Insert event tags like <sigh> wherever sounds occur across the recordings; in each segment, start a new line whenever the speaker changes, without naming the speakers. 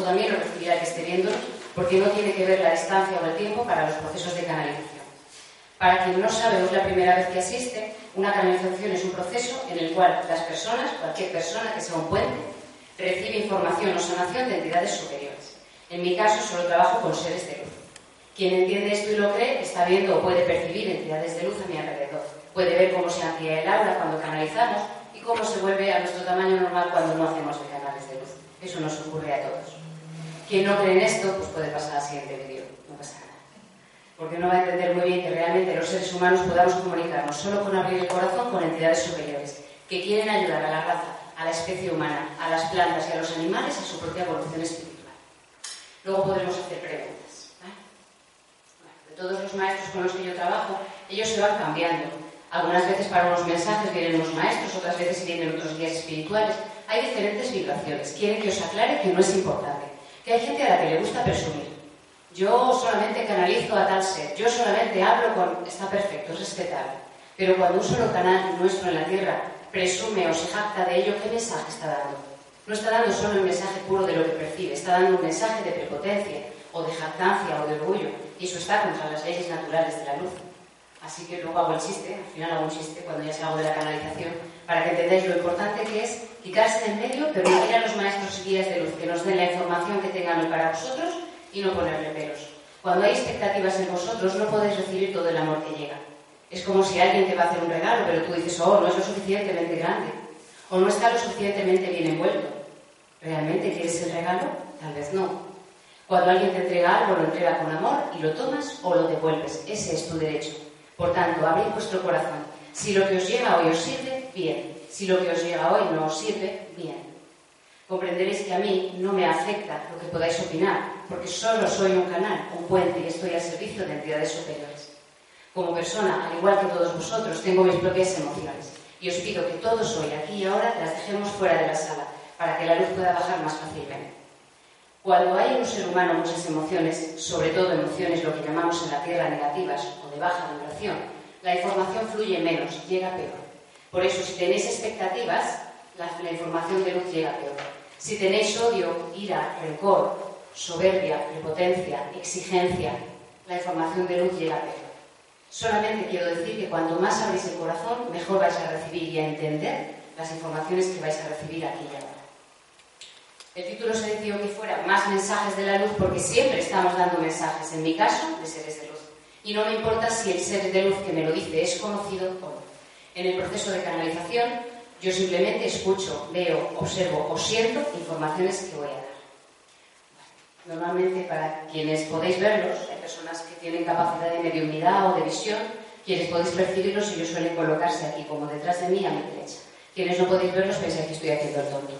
Esto también lo recibirá el que esté viendo, porque no tiene que ver la distancia o el tiempo para los procesos de canalización. Para quien no sabe o es la primera vez que asiste, una canalización es un proceso en el cual las personas, cualquier persona que sea un puente, recibe información o sanación de entidades superiores. En mi caso, solo trabajo con seres de luz. Quien entiende esto y lo cree está viendo o puede percibir entidades de luz a mi alrededor. Puede ver cómo se amplía el aura cuando canalizamos y cómo se vuelve a nuestro tamaño normal cuando no hacemos de canales de luz. Eso nos ocurre a todos. Quien no cree en esto, pues puede pasar al siguiente vídeo. No pasa nada. Porque no va a entender muy bien que realmente los seres humanos podamos comunicarnos solo con abrir el corazón con entidades superiores que quieren ayudar a la raza, a la especie humana, a las plantas y a los animales a su propia evolución espiritual. Luego podremos hacer preguntas. de todos los maestros con los que yo trabajo, ellos se van cambiando. Algunas veces para unos mensajes vienen unos maestros, otras veces vienen otros guías espirituales. Hay diferentes vibraciones. Quieren que os aclare que no es importante. Que hay gente a la que le gusta presumir. Yo solamente canalizo a tal ser. Yo solamente hablo con... Está perfecto, es respetable. Pero cuando un solo canal nuestro en la Tierra presume o se jacta de ello, ¿qué mensaje está dando? No está dando solo el mensaje puro de lo que percibe, está dando un mensaje de prepotencia, o de jactancia, o de orgullo. Y eso está contra las leyes naturales de la luz. Así que luego hago el chiste, al final hago un chiste cuando ya salgo de la canalización, para que entendáis lo importante que es quitarse de en medio, permitir a los maestros y guías de luz que nos den la información que tengan hoy para vosotros y no ponerle pelos. Cuando hay expectativas en vosotros, no podéis recibir todo el amor que llega. Es como si alguien te va a hacer un regalo, pero tú dices, oh, no es lo suficientemente grande, o no está lo suficientemente bien envuelto. ¿Realmente quieres el regalo? Tal vez no. Cuando alguien te entrega algo, lo entrega con amor y lo tomas o lo devuelves. Ese es tu derecho. Por tanto, abrid vuestro corazón. Si lo que os llega hoy os sirve, bien. Si lo que os llega hoy no os sirve, bien. Comprenderéis que a mí no me afecta lo que podáis opinar, porque solo soy un canal, un puente y estoy al servicio de entidades superiores. Como persona, al igual que todos vosotros, tengo mis propias emociones y os pido que todos hoy, aquí y ahora, las dejemos fuera de la sala para que la luz pueda bajar más fácilmente. Cuando hay en un ser humano muchas emociones, sobre todo emociones lo que llamamos en la Tierra negativas o de baja vibración, la información fluye menos, llega peor. Por eso, si tenéis expectativas, la, información de luz llega peor. Si tenéis odio, ira, rencor, soberbia, prepotencia, exigencia, la información de luz llega peor. Solamente quiero decir que cuanto más abrís el corazón, mejor vais a recibir y a entender las informaciones que vais a recibir aquí y ahora. El título se decidió que fuera más mensajes de la luz porque siempre estamos dando mensajes, en mi caso, de seres de luz. Y no me importa si el ser de luz que me lo dice es conocido o no. En el proceso de canalización, yo simplemente escucho, veo, observo o siento informaciones que voy a dar. Normalmente, para quienes podéis verlos, hay personas que tienen capacidad de mediunidad o de visión, quienes podéis percibirlos, ellos suelen colocarse aquí, como detrás de mí, a mi derecha. Quienes no podéis verlos, pensáis que estoy haciendo el tonto.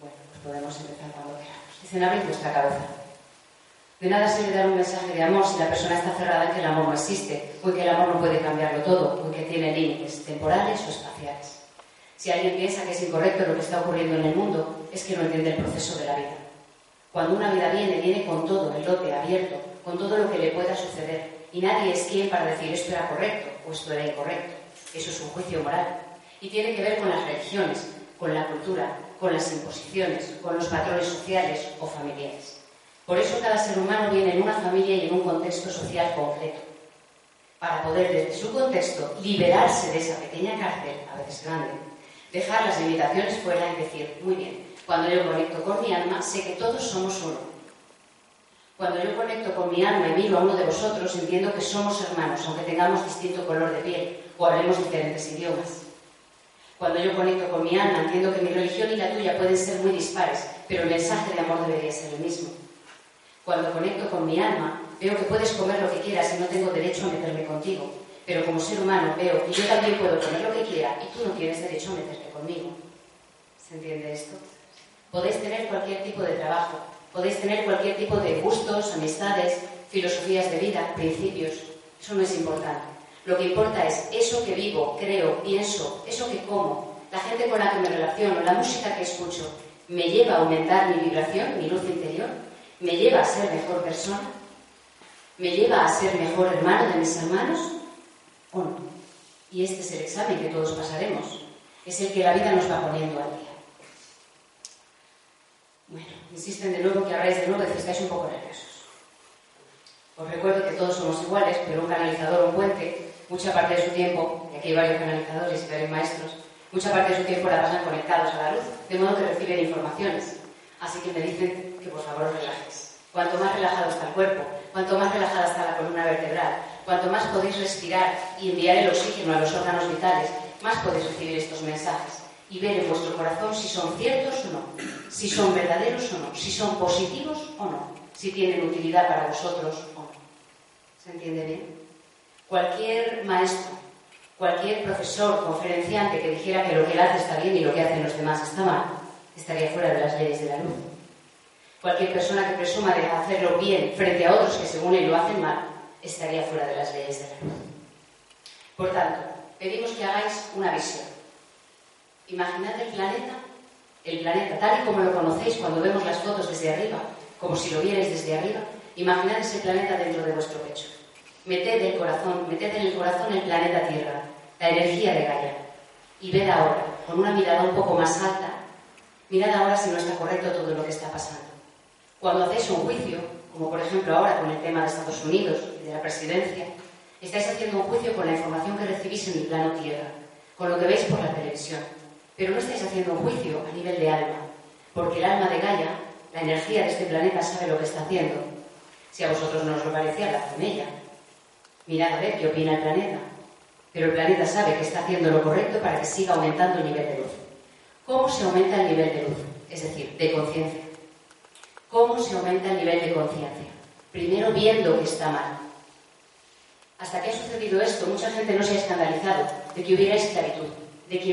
Bueno, pues podemos empezar cuando queramos. Dicen, abrid vuestra cabeza. De nada sirve dar un mensaje de amor si la persona está cerrada en que el amor no existe, o en que el amor no puede cambiarlo todo, o en que tiene límites temporales o espaciales. Si alguien piensa que es incorrecto lo que está ocurriendo en el mundo, es que no entiende el proceso de la vida. Cuando una vida viene, viene con todo el lote abierto, con todo lo que le pueda suceder, Y nadie es quien para decir esto era correcto o esto era incorrecto. Eso es un juicio moral. Y tiene que ver con las religiones, con la cultura, con las imposiciones, con los patrones sociales o familiares. Por eso cada ser humano viene en una familia y en un contexto social concreto, para poder desde su contexto liberarse de esa pequeña cárcel, a veces grande, dejar las limitaciones fuera y decir, muy bien, cuando yo conecto con mi alma, sé que todos somos uno cuando yo conecto con mi alma y miro a uno de vosotros, entiendo que somos hermanos, aunque tengamos distinto color de piel o hablemos diferentes idiomas. Cuando yo conecto con mi alma, entiendo que mi religión y la tuya pueden ser muy dispares, pero el mensaje de amor debería ser el mismo. Cuando conecto con mi alma, veo que puedes comer lo que quieras y no tengo derecho a meterme contigo. Pero como ser humano veo que yo también puedo comer lo que quiera y tú no tienes derecho a meterte conmigo. ¿Se entiende esto? Podéis tener cualquier tipo de trabajo, Podéis tener cualquier tipo de gustos, amistades, filosofías de vida, principios. Eso no es importante. Lo que importa es eso que vivo, creo, pienso, eso que como, la gente con la que me relaciono, la música que escucho, ¿me lleva a aumentar mi vibración, mi luz interior? ¿Me lleva a ser mejor persona? ¿Me lleva a ser mejor hermano de mis hermanos? ¿O no? Y este es el examen que todos pasaremos. Es el que la vida nos va poniendo al día. Bueno, insisten de nuevo que habláis de nuevo que estáis un poco nerviosos. Os recuerdo que todos somos iguales, pero un canalizador o un puente, mucha parte de su tiempo, y aquí hay varios canalizadores y varios maestros, mucha parte de su tiempo la pasan conectados a la luz, de modo que reciben informaciones. Así que me dicen que por favor os relajes. Cuanto más relajado está el cuerpo, cuanto más relajada está la columna vertebral, cuanto más podéis respirar y enviar el oxígeno a los órganos vitales, más podéis recibir estos mensajes y ver en vuestro corazón si son ciertos o no, si son verdaderos o no, si son positivos o no, si tienen utilidad para vosotros o no. ¿Se entiende bien? Cualquier maestro, cualquier profesor, conferenciante que dijera que lo que él hace está bien y lo que hacen los demás está mal, estaría fuera de las leyes de la luz. Cualquier persona que presuma de hacerlo bien frente a otros que según él lo hacen mal, estaría fuera de las leyes de la luz. Por tanto, pedimos que hagáis una visión Imaginad el planeta, el planeta tal y como lo conocéis cuando vemos las fotos desde arriba, como si lo vierais desde arriba. Imaginad ese planeta dentro de vuestro pecho. Meted el corazón, meted en el corazón el planeta Tierra, la energía de Gaia. Y ved ahora, con una mirada un poco más alta, mirad ahora si no está correcto todo lo que está pasando. Cuando hacéis un juicio, como por ejemplo ahora con el tema de Estados Unidos y de la presidencia, estáis haciendo un juicio con la información que recibís en el plano Tierra, con lo que veis por la televisión. Pero no estáis haciendo un juicio a nivel de alma, porque el alma de Gaia, la energía de este planeta, sabe lo que está haciendo. Si a vosotros no os lo parecía, la con ella. Mirad a ver qué opina el planeta. Pero el planeta sabe que está haciendo lo correcto para que siga aumentando el nivel de luz. ¿Cómo se aumenta el nivel de luz? Es decir, de conciencia. ¿Cómo se aumenta el nivel de conciencia? Primero viendo que está mal. Hasta que ha sucedido esto, mucha gente no se ha escandalizado de que hubiera esclavitud de que,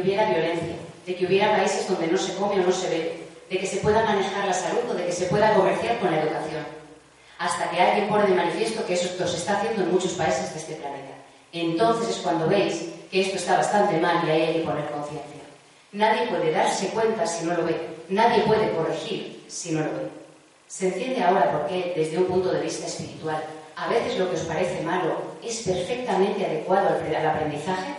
hubiera violencia, de que hubiera países donde no se come o no se bebe, de que se pueda manejar la salud o de que se pueda comerciar con la educación. Hasta que alguien pone de manifiesto que eso se está haciendo en muchos países de este planeta. Entonces es cuando veis que esto está bastante mal y ahí hay que poner conciencia. Nadie puede darse cuenta si no lo ve. Nadie puede corregir si no lo ve. ¿Se entiende ahora por qué, desde un punto de vista espiritual, a veces lo que os parece malo es perfectamente adecuado al aprendizaje?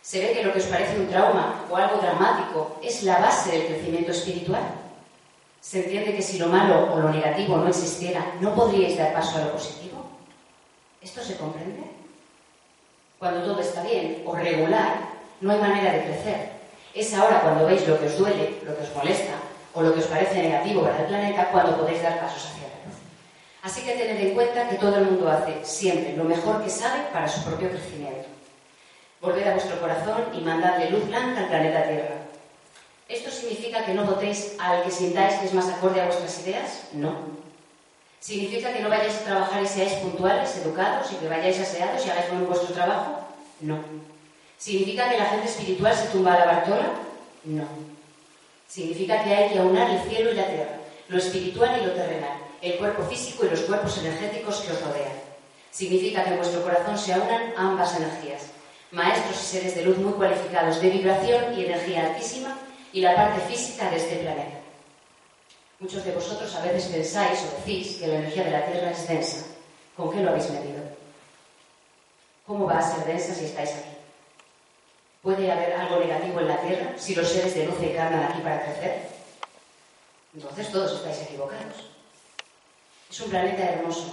Se ve que lo que os parece un trauma o algo dramático es la base del crecimiento espiritual. Se entiende que si lo malo o lo negativo no existiera, no podríais dar paso a lo positivo. ¿Esto se comprende? Cuando todo está bien o regular, no hay manera de crecer. Es ahora cuando veis lo que os duele, lo que os molesta o lo que os parece negativo para el planeta, cuando podéis dar pasos hacia la luz. Así que tened en cuenta que todo el mundo hace siempre lo mejor que sabe para su propio crecimiento. Volved a vuestro corazón y mandadle luz blanca al planeta Tierra. ¿Esto significa que no votéis al que sintáis que es más acorde a vuestras ideas? No. ¿Significa que no vayáis a trabajar y seáis puntuales, educados y que vayáis aseados y hagáis con vuestro trabajo? No. ¿Significa que la gente espiritual se tumba a la Bartola? No. Significa que hay que aunar el cielo y la tierra, lo espiritual y lo terrenal, el cuerpo físico y los cuerpos energéticos que os rodean. Significa que en vuestro corazón se aunan ambas energías, maestros y seres de luz muy cualificados de vibración y energía altísima y la parte física de este planeta. Muchos de vosotros a veces pensáis o decís que la energía de la Tierra es densa, ¿Con qué lo habéis medido? ¿Cómo va a ser densa si estáis aquí? ¿Puede haber algo negativo en la Tierra si los seres de luz encarnan aquí para crecer? Entonces todos estáis equivocados. Es un planeta hermoso,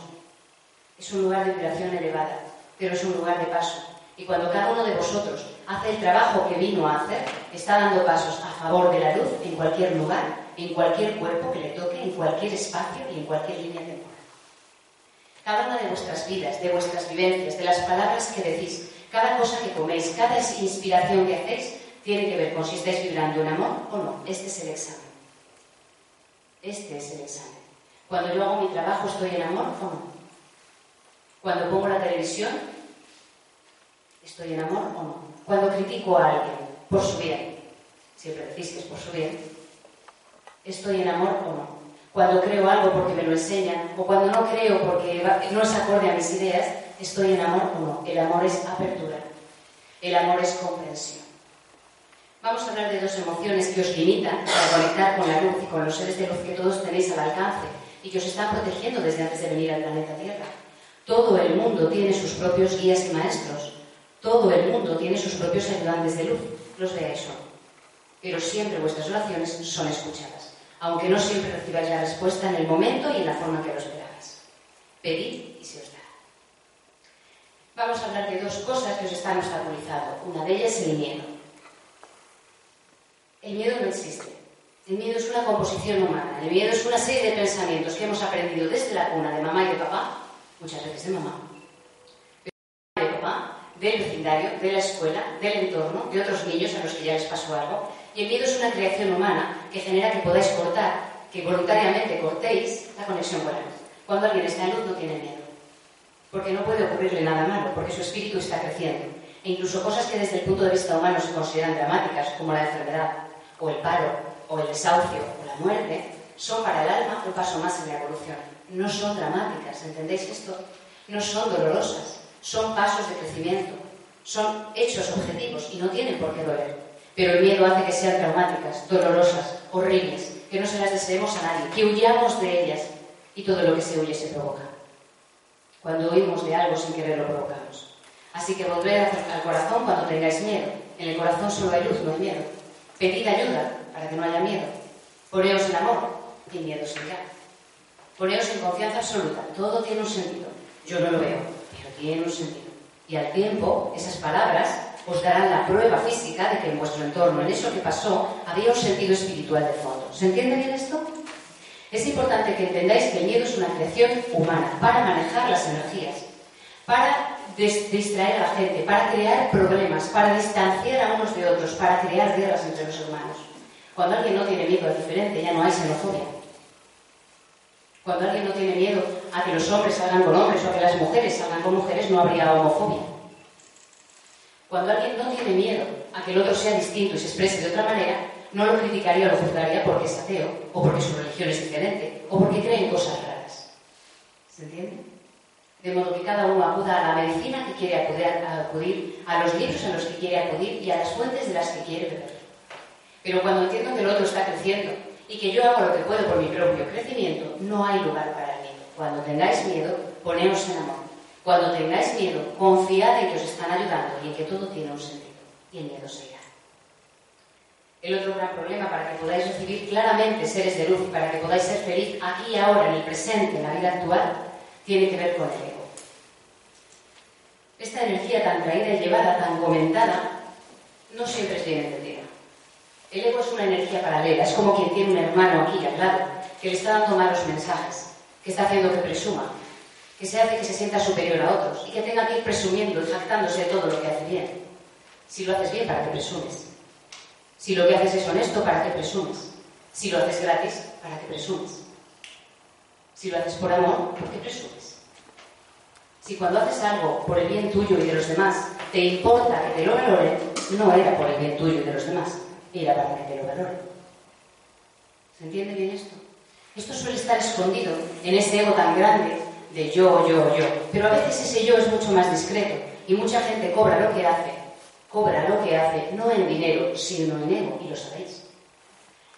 es un lugar de vibración elevada, pero es un lugar de paso. Y cuando cada uno de vosotros hace el trabajo que vino a hacer, está dando pasos a favor de la luz en cualquier lugar, en cualquier cuerpo que le toque, en cualquier espacio y en cualquier línea temporal. Cada una de vuestras vidas, de vuestras vivencias, de las palabras que decís, cada cosa que coméis, cada inspiración que hacéis, tiene que ver con si estáis vibrando en amor o no. Este es el examen. Este es el examen. Cuando yo hago mi trabajo, ¿estoy en amor o no? Cuando pongo la televisión, ¿estoy en amor o no? Cuando critico a alguien por su bien, siempre decís que es por su bien, ¿estoy en amor o no? Cuando creo algo porque me lo enseñan, o cuando no creo porque no es acorde a mis ideas, ¿estoy en amor o no? El amor es apertura, el amor es comprensión. Vamos a hablar de dos emociones que os limitan para conectar con la luz y con los seres de luz que todos tenéis al alcance y que os están protegiendo desde antes de venir al planeta Tierra. Todo el mundo tiene sus propios guías y maestros. Todo el mundo tiene sus propios ayudantes de luz. Los veáis hoy. Pero siempre vuestras oraciones son escuchadas, aunque no siempre recibáis la respuesta en el momento y en la forma que lo esperabais. Pedid y se os dará. Vamos a hablar de dos cosas que os están obstaculizando. Una de ellas es el miedo. El miedo no existe. El miedo es una composición humana. El miedo es una serie de pensamientos que hemos aprendido desde la cuna de mamá y de papá, muchas veces de mamá, de papá, del vecindario, de la escuela, del entorno, de otros niños a los que ya les pasó algo. Y el miedo es una creación humana que genera que podáis cortar, que voluntariamente cortéis la conexión con la luz. Cuando alguien está en luz no tiene miedo, porque no puede ocurrirle nada malo, porque su espíritu está creciendo. E incluso cosas que desde el punto de vista humano se consideran dramáticas, como la enfermedad, o el paro, o el desahucio, o la muerte, son para el alma un paso más en la evolución. No son dramáticas, ¿entendéis esto? No son dolorosas, son pasos de crecimiento, son hechos objetivos y no tienen por qué doler. Pero el miedo hace que sean traumáticas, dolorosas, horribles, que no se las deseemos a nadie, que huyamos de ellas y todo lo que se huye se provoca. Cuando huimos de algo sin querer lo provocamos. Así que volved al corazón cuando tengáis miedo. En el corazón solo hay luz, no hay miedo. Pedid ayuda para que no haya miedo. Poneos en amor y miedo se irá. Poneos en confianza absoluta. Todo tiene un sentido. Yo no lo veo, pero tiene un sentido. Y al tiempo, esas palabras os darán la prueba física de que en vuestro entorno, en eso que pasó, había un sentido espiritual de fondo. ¿Se entiende bien esto? Es importante que entendáis que el miedo es una creación humana para manejar las energías, para distraer a la gente, para crear problemas, para distanciar a unos de otros, para crear guerras entre los hermanos. Cuando alguien no tiene miedo a diferente, ya no hay xenofobia. Cuando alguien no tiene miedo a que los hombres salgan con hombres o a que las mujeres salgan con mujeres, no habría homofobia. Cuando alguien no tiene miedo a que el otro sea distinto y se exprese de otra manera, no lo criticaría o lo juzgaría porque es ateo, o porque su religión es diferente, o porque cree en cosas raras. ¿Se entiende? De modo que cada uno acuda a la medicina que quiere acudir, a los libros en los que quiere acudir y a las fuentes de las que quiere beber. Pero cuando entiendo que el otro está creciendo y que yo hago lo que puedo por mi propio crecimiento, no hay lugar para el miedo. Cuando tengáis miedo, poneos en amor. Cuando tengáis miedo, confiad en que os están ayudando y en que todo tiene un sentido. Y el miedo se irá. El otro gran problema para que podáis recibir claramente seres de luz, para que podáis ser feliz aquí y ahora, en el presente, en la vida actual, tiene que ver con el ego. Esta energía tan traída y llevada, tan comentada, no siempre es bien entendida. El ego es una energía paralela, es como quien tiene un hermano aquí al lado, que le está dando malos mensajes, que está haciendo que presuma, que se hace que se sienta superior a otros y que tenga que ir presumiendo y jactándose de todo lo que hace bien. Si lo haces bien, ¿para qué presumes? Si lo que haces es honesto, ¿para qué presumes? Si lo haces gratis, ¿para qué presumes? Si lo haces por amor, ¿por qué presumes? Si cuando haces algo por el bien tuyo y de los demás te importa que te lo valoren, no era por el bien tuyo y de los demás, era para que te lo valoren. ¿Se entiende bien esto? Esto suele estar escondido en ese ego tan grande de yo, yo, yo. Pero a veces ese yo es mucho más discreto y mucha gente cobra lo que hace, cobra lo que hace, no en dinero, sino en ego, y lo sabéis.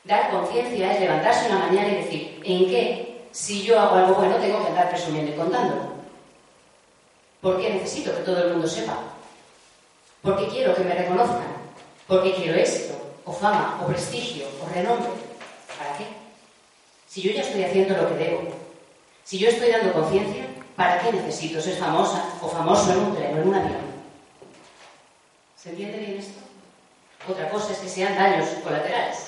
Dar conciencia es levantarse una mañana y decir, ¿en qué si yo hago algo bueno, tengo que andar presumiendo y contándolo. ¿Por qué necesito que todo el mundo sepa? ¿Por qué quiero que me reconozcan? ¿Por qué quiero éxito, o fama, o prestigio, o renombre? ¿Para qué? Si yo ya estoy haciendo lo que debo, si yo estoy dando conciencia, ¿para qué necesito ser famosa o famoso en un tren o en un avión? ¿Se entiende bien esto? Otra cosa es que sean daños colaterales.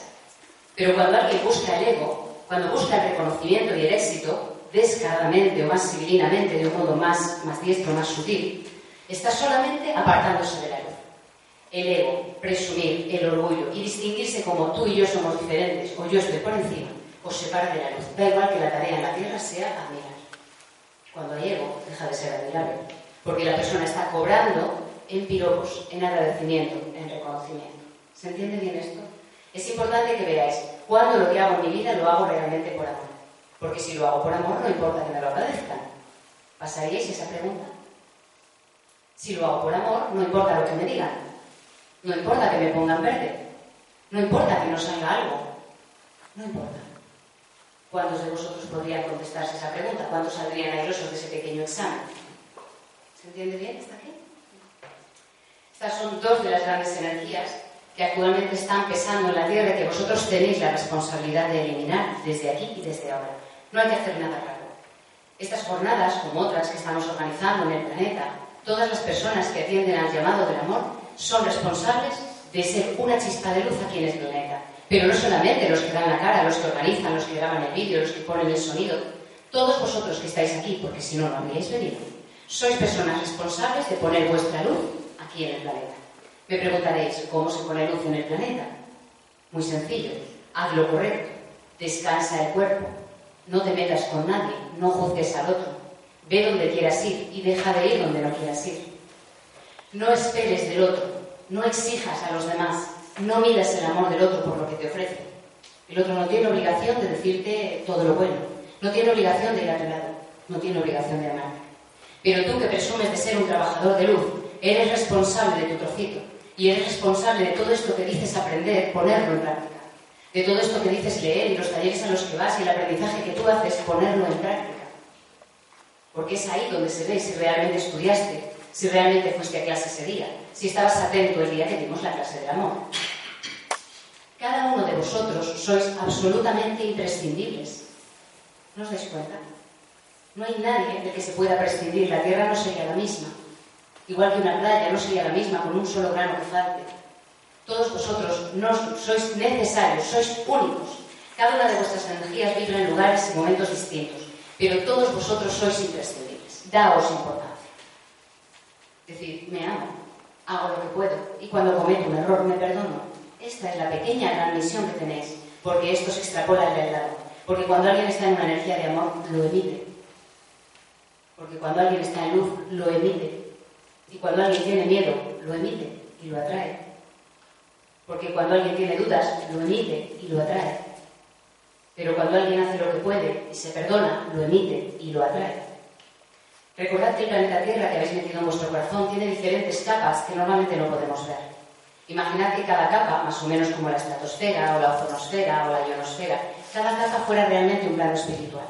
Pero cuando alguien busca el ego, cuando busca el reconocimiento y el éxito, descaradamente o más civilinamente, de un modo más, más diestro, más sutil, está solamente apartándose de la luz. El ego, presumir, el orgullo y distinguirse como tú y yo somos diferentes o yo estoy por encima, os separa de la luz. Da igual que la tarea en la tierra sea admirar. Cuando hay ego, deja de ser admirable, porque la persona está cobrando en piropos, en agradecimiento, en reconocimiento. ¿Se entiende bien esto? Es importante que veáis cuándo lo que hago en mi vida lo hago realmente por amor. Porque si lo hago por amor, no importa que me lo agradezcan. ¿Pasaríais esa pregunta? Si lo hago por amor, no importa lo que me digan. No importa que me pongan verde. No importa que no salga algo. No importa. ¿Cuántos de vosotros podrían contestarse esa pregunta? ¿Cuántos saldrían airosos de ese pequeño examen? ¿Se entiende bien? ¿Está aquí? Estas son dos de las grandes energías que actualmente están pesando en la Tierra y que vosotros tenéis la responsabilidad de eliminar desde aquí y desde ahora. No hay que hacer nada raro. Estas jornadas, como otras que estamos organizando en el planeta, todas las personas que atienden al llamado del amor son responsables de ser una chispa de luz aquí en el planeta. Pero no solamente los que dan la cara, los que organizan, los que graban el vídeo, los que ponen el sonido. Todos vosotros que estáis aquí, porque si no, no habríais venido, sois personas responsables de poner vuestra luz aquí en el planeta. Me preguntaréis, ¿cómo se pone luz en el planeta? Muy sencillo, haz lo correcto, descansa el cuerpo, no te metas con nadie, no juzgues al otro, ve donde quieras ir y deja de ir donde no quieras ir. No esperes del otro, no exijas a los demás, no miras el amor del otro por lo que te ofrece. El otro no tiene obligación de decirte todo lo bueno, no tiene obligación de ir a tu lado, no tiene obligación de amar. Pero tú que presumes de ser un trabajador de luz, eres responsable de tu trocito y eres responsable de todo esto que dices aprender, ponerlo en práctica. De todo esto que dices leer y los talleres a los que vas y el aprendizaje que tú haces, ponerlo en práctica. Porque es ahí donde se ve si realmente estudiaste, si realmente fuiste a clase ese día, si estabas atento el día que dimos la clase del amor. Cada uno de vosotros sois absolutamente imprescindibles. ¿No os dais cuenta? No hay nadie de que se pueda prescindir. La tierra no sería la misma. Igual que una playa no sería la misma con un solo grano que falte. Todos vosotros no sois necesarios, sois únicos. Cada una de vuestras energías vibra en lugares y momentos distintos, pero todos vosotros sois imprescindibles. Daos importancia. Es decir, me amo, hago lo que puedo y cuando cometo un error me perdono. Esta es la pequeña gran misión que tenéis, porque esto se extrapola al lado. Porque cuando alguien está en una energía de amor, lo emite. Porque cuando alguien está en luz, lo emite. Y cuando alguien tiene miedo, lo emite y lo atrae. Porque cuando alguien tiene dudas, lo emite y lo atrae. Pero cuando alguien hace lo que puede y se perdona, lo emite y lo atrae. Recordad que el planeta Tierra que habéis metido en vuestro corazón tiene diferentes capas que normalmente no podemos ver. Imaginad que cada capa, más o menos como la estratosfera o la ozonosfera o la ionosfera, cada capa fuera realmente un plano espiritual.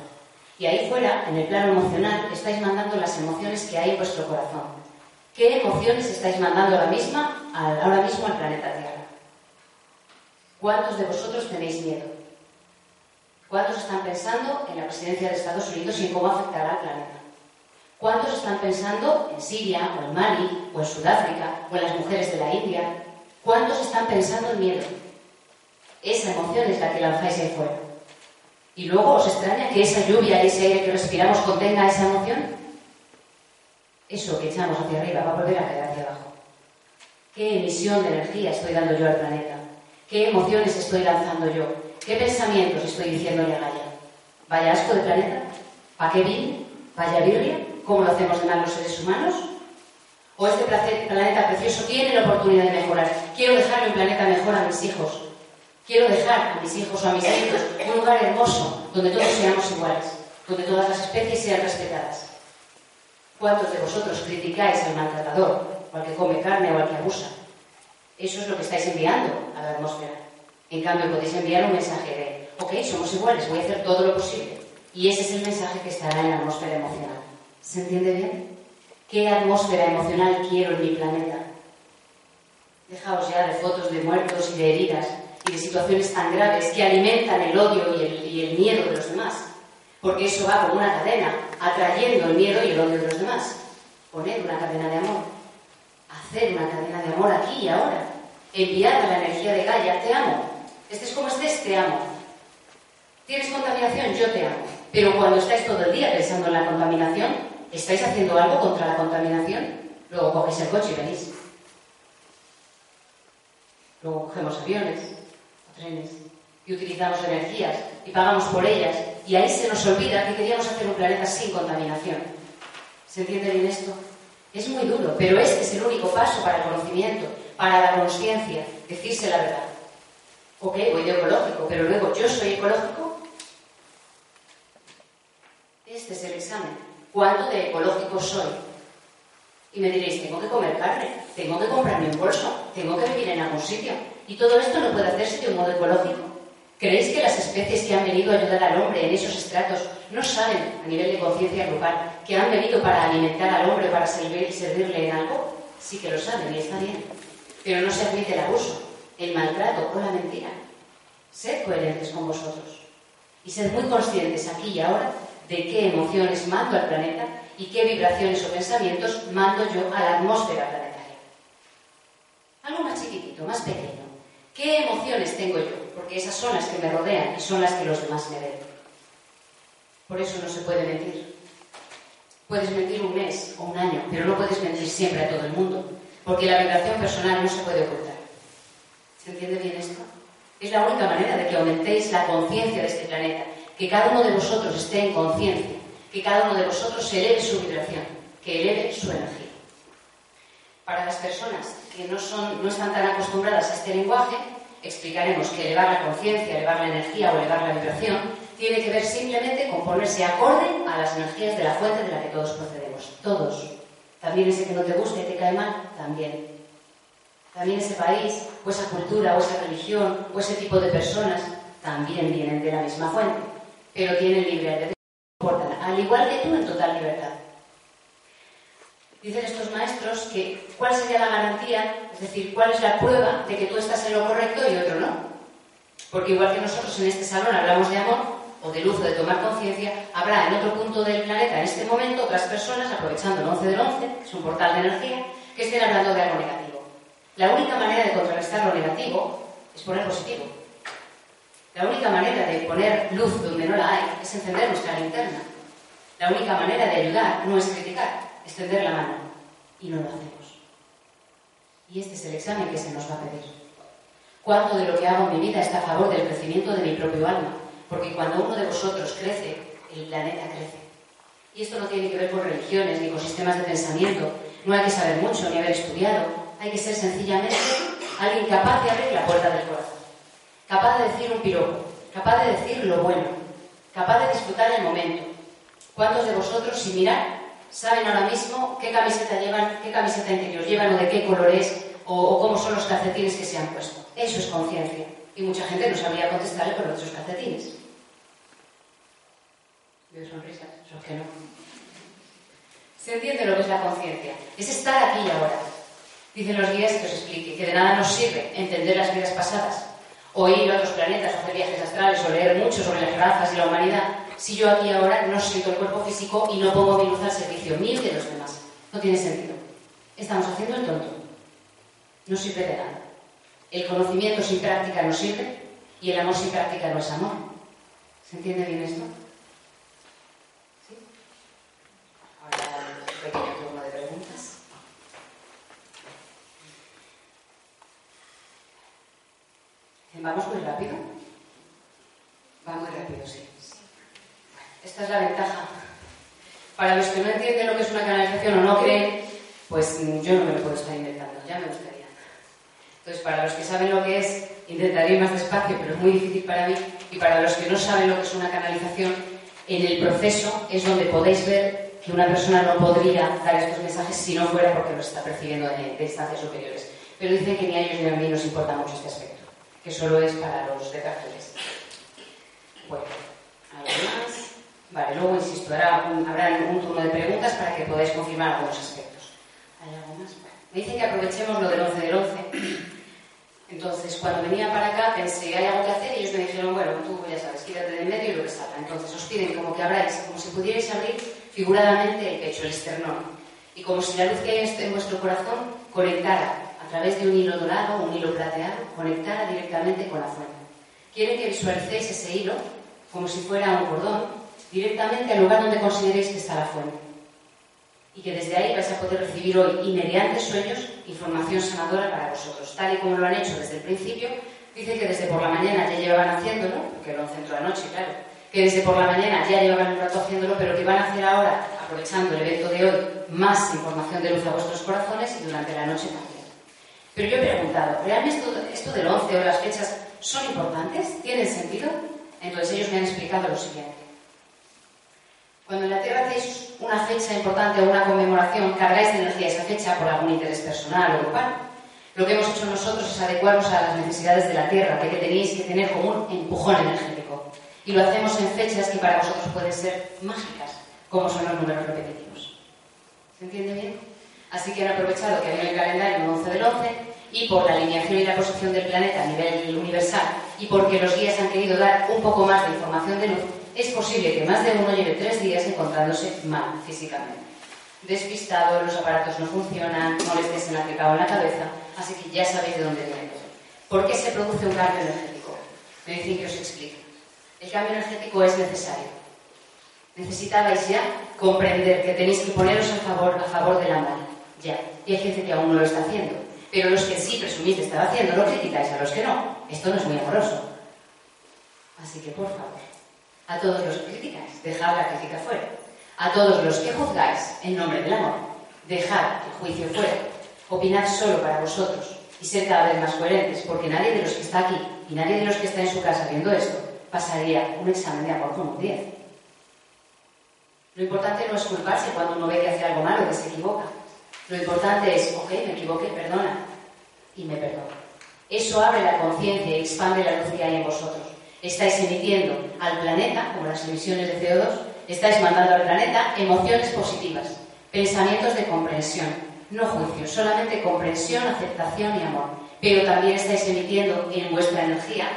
Y ahí fuera, en el plano emocional, estáis mandando las emociones que hay en vuestro corazón. ¿Qué emociones estáis mandando ahora, misma, ahora mismo al planeta Tierra? ¿Cuántos de vosotros tenéis miedo? ¿Cuántos están pensando en la presidencia de Estados Unidos y en cómo afectará al planeta? ¿Cuántos están pensando en Siria, o en Mali, o en Sudáfrica, o en las mujeres de la India? ¿Cuántos están pensando en miedo? Esa emoción es la que lanzáis ahí fuera. ¿Y luego os extraña que esa lluvia y ese aire que respiramos contenga esa emoción? Eso que echamos hacia arriba va a volver a caer hacia abajo. ¿Qué emisión de energía estoy dando yo al planeta? ¿Qué emociones estoy lanzando yo? ¿Qué pensamientos estoy diciéndole a Gaia? ¿Vaya asco de planeta? ¿Para qué vine? ¿Vaya birria? ¿Cómo lo hacemos de mal los seres humanos? ¿O este planeta precioso tiene la oportunidad de mejorar? Quiero dejarle un planeta mejor a mis hijos. Quiero dejar a mis hijos o a mis hijos un lugar hermoso donde todos seamos iguales, donde todas las especies sean respetadas. ¿Cuántos de vosotros criticáis al maltratador, o al que come carne o al que abusa? Eso es lo que estáis enviando a la atmósfera. En cambio, podéis enviar un mensaje de, ok, somos iguales, voy a hacer todo lo posible. Y ese es el mensaje que estará en la atmósfera emocional. ¿Se entiende bien? ¿Qué atmósfera emocional quiero en mi planeta? Dejaos ya de fotos de muertos y de heridas y de situaciones tan graves que alimentan el odio y y el miedo de los demás. Porque eso va como una cadena, atrayendo el miedo y el odio de los demás. Poner una cadena de amor. Hacer una cadena de amor aquí y ahora. Enviar la energía de Gaia, te amo. Estés como estés, te amo. ¿Tienes contaminación? Yo te amo. Pero cuando estáis todo el día pensando en la contaminación, ¿estáis haciendo algo contra la contaminación? Luego cogéis el coche y venís. Luego cogemos aviones o trenes y utilizamos energías y pagamos por ellas y ahí se nos olvida que queríamos hacer un planeta sin contaminación. ¿Se entiende bien esto? Es muy duro, pero este es el único paso para el conocimiento, para la conciencia, decirse la verdad. Ok, voy de ecológico, pero luego yo soy ecológico. Este es el examen. ¿Cuánto de ecológico soy? Y me diréis, tengo que comer carne, tengo que comprarme un bolso, tengo que vivir en algún sitio. Y todo esto no puede hacerse de un modo ecológico. ¿Creéis que las especies que han venido a ayudar al hombre en esos estratos no saben, a nivel de conciencia grupal, que han venido para alimentar al hombre, para servir servirle en algo? Sí que lo saben y está bien. Pero no se admite el abuso, el maltrato o la mentira. Sed coherentes con vosotros. Y sed muy conscientes aquí y ahora de qué emociones mando al planeta y qué vibraciones o pensamientos mando yo a la atmósfera planetaria. Algo más chiquitito, más pequeño. ¿Qué emociones tengo yo? Porque esas son las que me rodean y son las que los demás me ven. Por eso no se puede mentir. Puedes mentir un mes o un año, pero no puedes mentir siempre a todo el mundo, porque la vibración personal no se puede ocultar. ¿Se entiende bien esto? Es la única manera de que aumentéis la conciencia de este planeta, que cada uno de vosotros esté en conciencia, que cada uno de vosotros eleve su vibración, que eleve su energía. Para las personas que no, son, no están tan acostumbradas a este lenguaje, explicaremos que elevar la conciencia, elevar la energía o elevar la vibración tiene que ver simplemente con ponerse acorde a las energías de la fuente de la que todos procedemos. Todos. También ese que no te gusta y te cae mal, también. También ese país, o esa cultura, o esa religión, o ese tipo de personas, también vienen de la misma fuente, pero tienen libre albedrío, al igual que tú en total libertad. Dicen estos maestros que cuál sería la garantía, es decir, cuál es la prueba de que tú estás en lo correcto y otro no. Porque igual que nosotros en este salón hablamos de amor o de luz o de tomar conciencia, habrá en otro punto del planeta en este momento otras personas, aprovechando el 11 del 11, que es un portal de energía, que estén hablando de algo negativo. La única manera de contrarrestar lo negativo es poner positivo. La única manera de poner luz donde no la hay es encender nuestra linterna. La única manera de ayudar no es criticar, extender la mano. Y no lo hacemos. Y este es el examen que se nos va a pedir. ¿Cuánto de lo que hago en mi vida está a favor del crecimiento de mi propio alma? Porque cuando uno de vosotros crece, el planeta crece. Y esto no tiene que ver con religiones ni con sistemas de pensamiento. No hay que saber mucho ni haber estudiado. Hay que ser sencillamente alguien capaz de abrir la puerta del corazón. Capaz de decir un piropo. Capaz de decir lo bueno. Capaz de disfrutar el momento. ¿Cuántos de vosotros, sin mirar, saben ahora mismo qué camiseta llevan, qué camiseta interior llevan o de qué color es o, cómo son los calcetines que se han puesto. Eso es conciencia. Y mucha gente no sabría contestarle por nuestros calcetines. Veo sonrisas, son que no. Se entiende lo que es la conciencia. Es estar aquí y ahora. Dicen los guías que os explique que de nada nos sirve entender las vidas pasadas, o ir a otros planetas, hacer viajes astrales, o leer mucho sobre las razas y la humanidad, si yo aquí ahora no siento el cuerpo físico y no pongo mi luz al servicio mío de los demás. No tiene sentido. Estamos haciendo el tonto. No sirve de nada. El conocimiento sin práctica no sirve y el amor sin práctica no es amor. ¿Se entiende bien esto? ¿Sí? Ahora un pequeño turno de preguntas. ¿Vamos muy rápido? Va muy rápido, sí. Esta es la ventaja. Para los que no entienden lo que es una canalización o no creen, pues yo no me lo puedo estar inventando, ya me gustaría. Entonces, para los que saben lo que es, intentaré ir más despacio, pero es muy difícil para mí. Y para los que no saben lo que es una canalización, en el proceso es donde podéis ver que una persona no podría dar estos mensajes si no fuera porque los está percibiendo de, de instancias superiores. Pero dicen que ni a ellos ni a mí nos importa mucho este aspecto, que solo es para los detractores. Bueno, ¿algo más? Vale, luego insisto, habrá un, habrá un turno de preguntas para que podáis confirmar algunos aspectos. ¿Hay algo más? Me dicen que aprovechemos lo del 11 del 11. Entonces, cuando venía para acá pensé, ¿hay algo que hacer? Y ellos me dijeron, bueno, tú ya sabes, quítate de en medio y lo que salga. Entonces, os piden como que abráis, como si pudierais abrir figuradamente el pecho, el esternón. Y como si la luz que hay en vuestro corazón conectara través de un hilo dorado, un hilo plateado, conectara directamente con la fuente. Quieren que visualicéis ese hilo como si fuera un cordón directamente al lugar donde consideréis que está la fuente. Y que desde ahí vais a poder recibir hoy y sueños información sanadora para vosotros, tal y como lo han hecho desde el principio. Dice que desde por la mañana ya llevaban haciéndolo, porque lo centro la noche, claro, que desde por la mañana ya llevaban un rato haciéndolo, pero que van a hacer ahora, aprovechando el evento de hoy, más información de luz a vuestros corazones y durante la noche también. Pero yo he preguntado, ¿realmente esto, esto del 11 o las fechas son importantes? ¿Tienen sentido? Entonces ellos me han explicado lo siguiente. Cuando en la Tierra hacéis una fecha importante o una conmemoración, cargáis de energía esa fecha por algún interés personal o local. Lo que hemos hecho nosotros es adecuarnos a las necesidades de la Tierra, que tenéis que tener como un empujón energético. Y lo hacemos en fechas que para vosotros pueden ser mágicas, como son los números repetitivos. ¿Se entiende bien? Así que han aprovechado que había el calendario el 11 del 11 y por la alineación y la posición del planeta a nivel universal y porque los guías han querido dar un poco más de información de luz, es posible que más de uno lleve tres días encontrándose mal físicamente. Despistado, los aparatos no funcionan, molestias en la o en la cabeza, así que ya sabéis de dónde viene. ¿Por qué se produce un cambio energético? Me dicen que os explique. El cambio energético es necesario. Necesitabais ya comprender que tenéis que poneros a favor, a favor del amor. Ya. Y hay gente que aún no lo está haciendo. Pero los que sí presumís de estar haciendo, lo criticáis a los que no. Esto no es muy amoroso. Así que, por favor, a todos los que criticáis, dejad la crítica fuera. A todos los que juzgáis en nombre del amor, dejad el juicio fuera. Opinad solo para vosotros y ser cada vez más coherentes, porque nadie de los que está aquí y nadie de los que está en su casa viendo esto pasaría un examen de amor con un 10. Lo importante no es culparse cuando uno ve que hace algo malo, que se equivoca. Lo importante es, ok, me equivoqué, perdona, y me perdono. Eso abre la conciencia y expande la luz que hay en vosotros estáis emitiendo al planeta, como las emisiones de CO2, estáis mandando al planeta emociones positivas, pensamientos de comprensión, no juicio, solamente comprensión, aceptación y amor. Pero también estáis emitiendo en vuestra energía,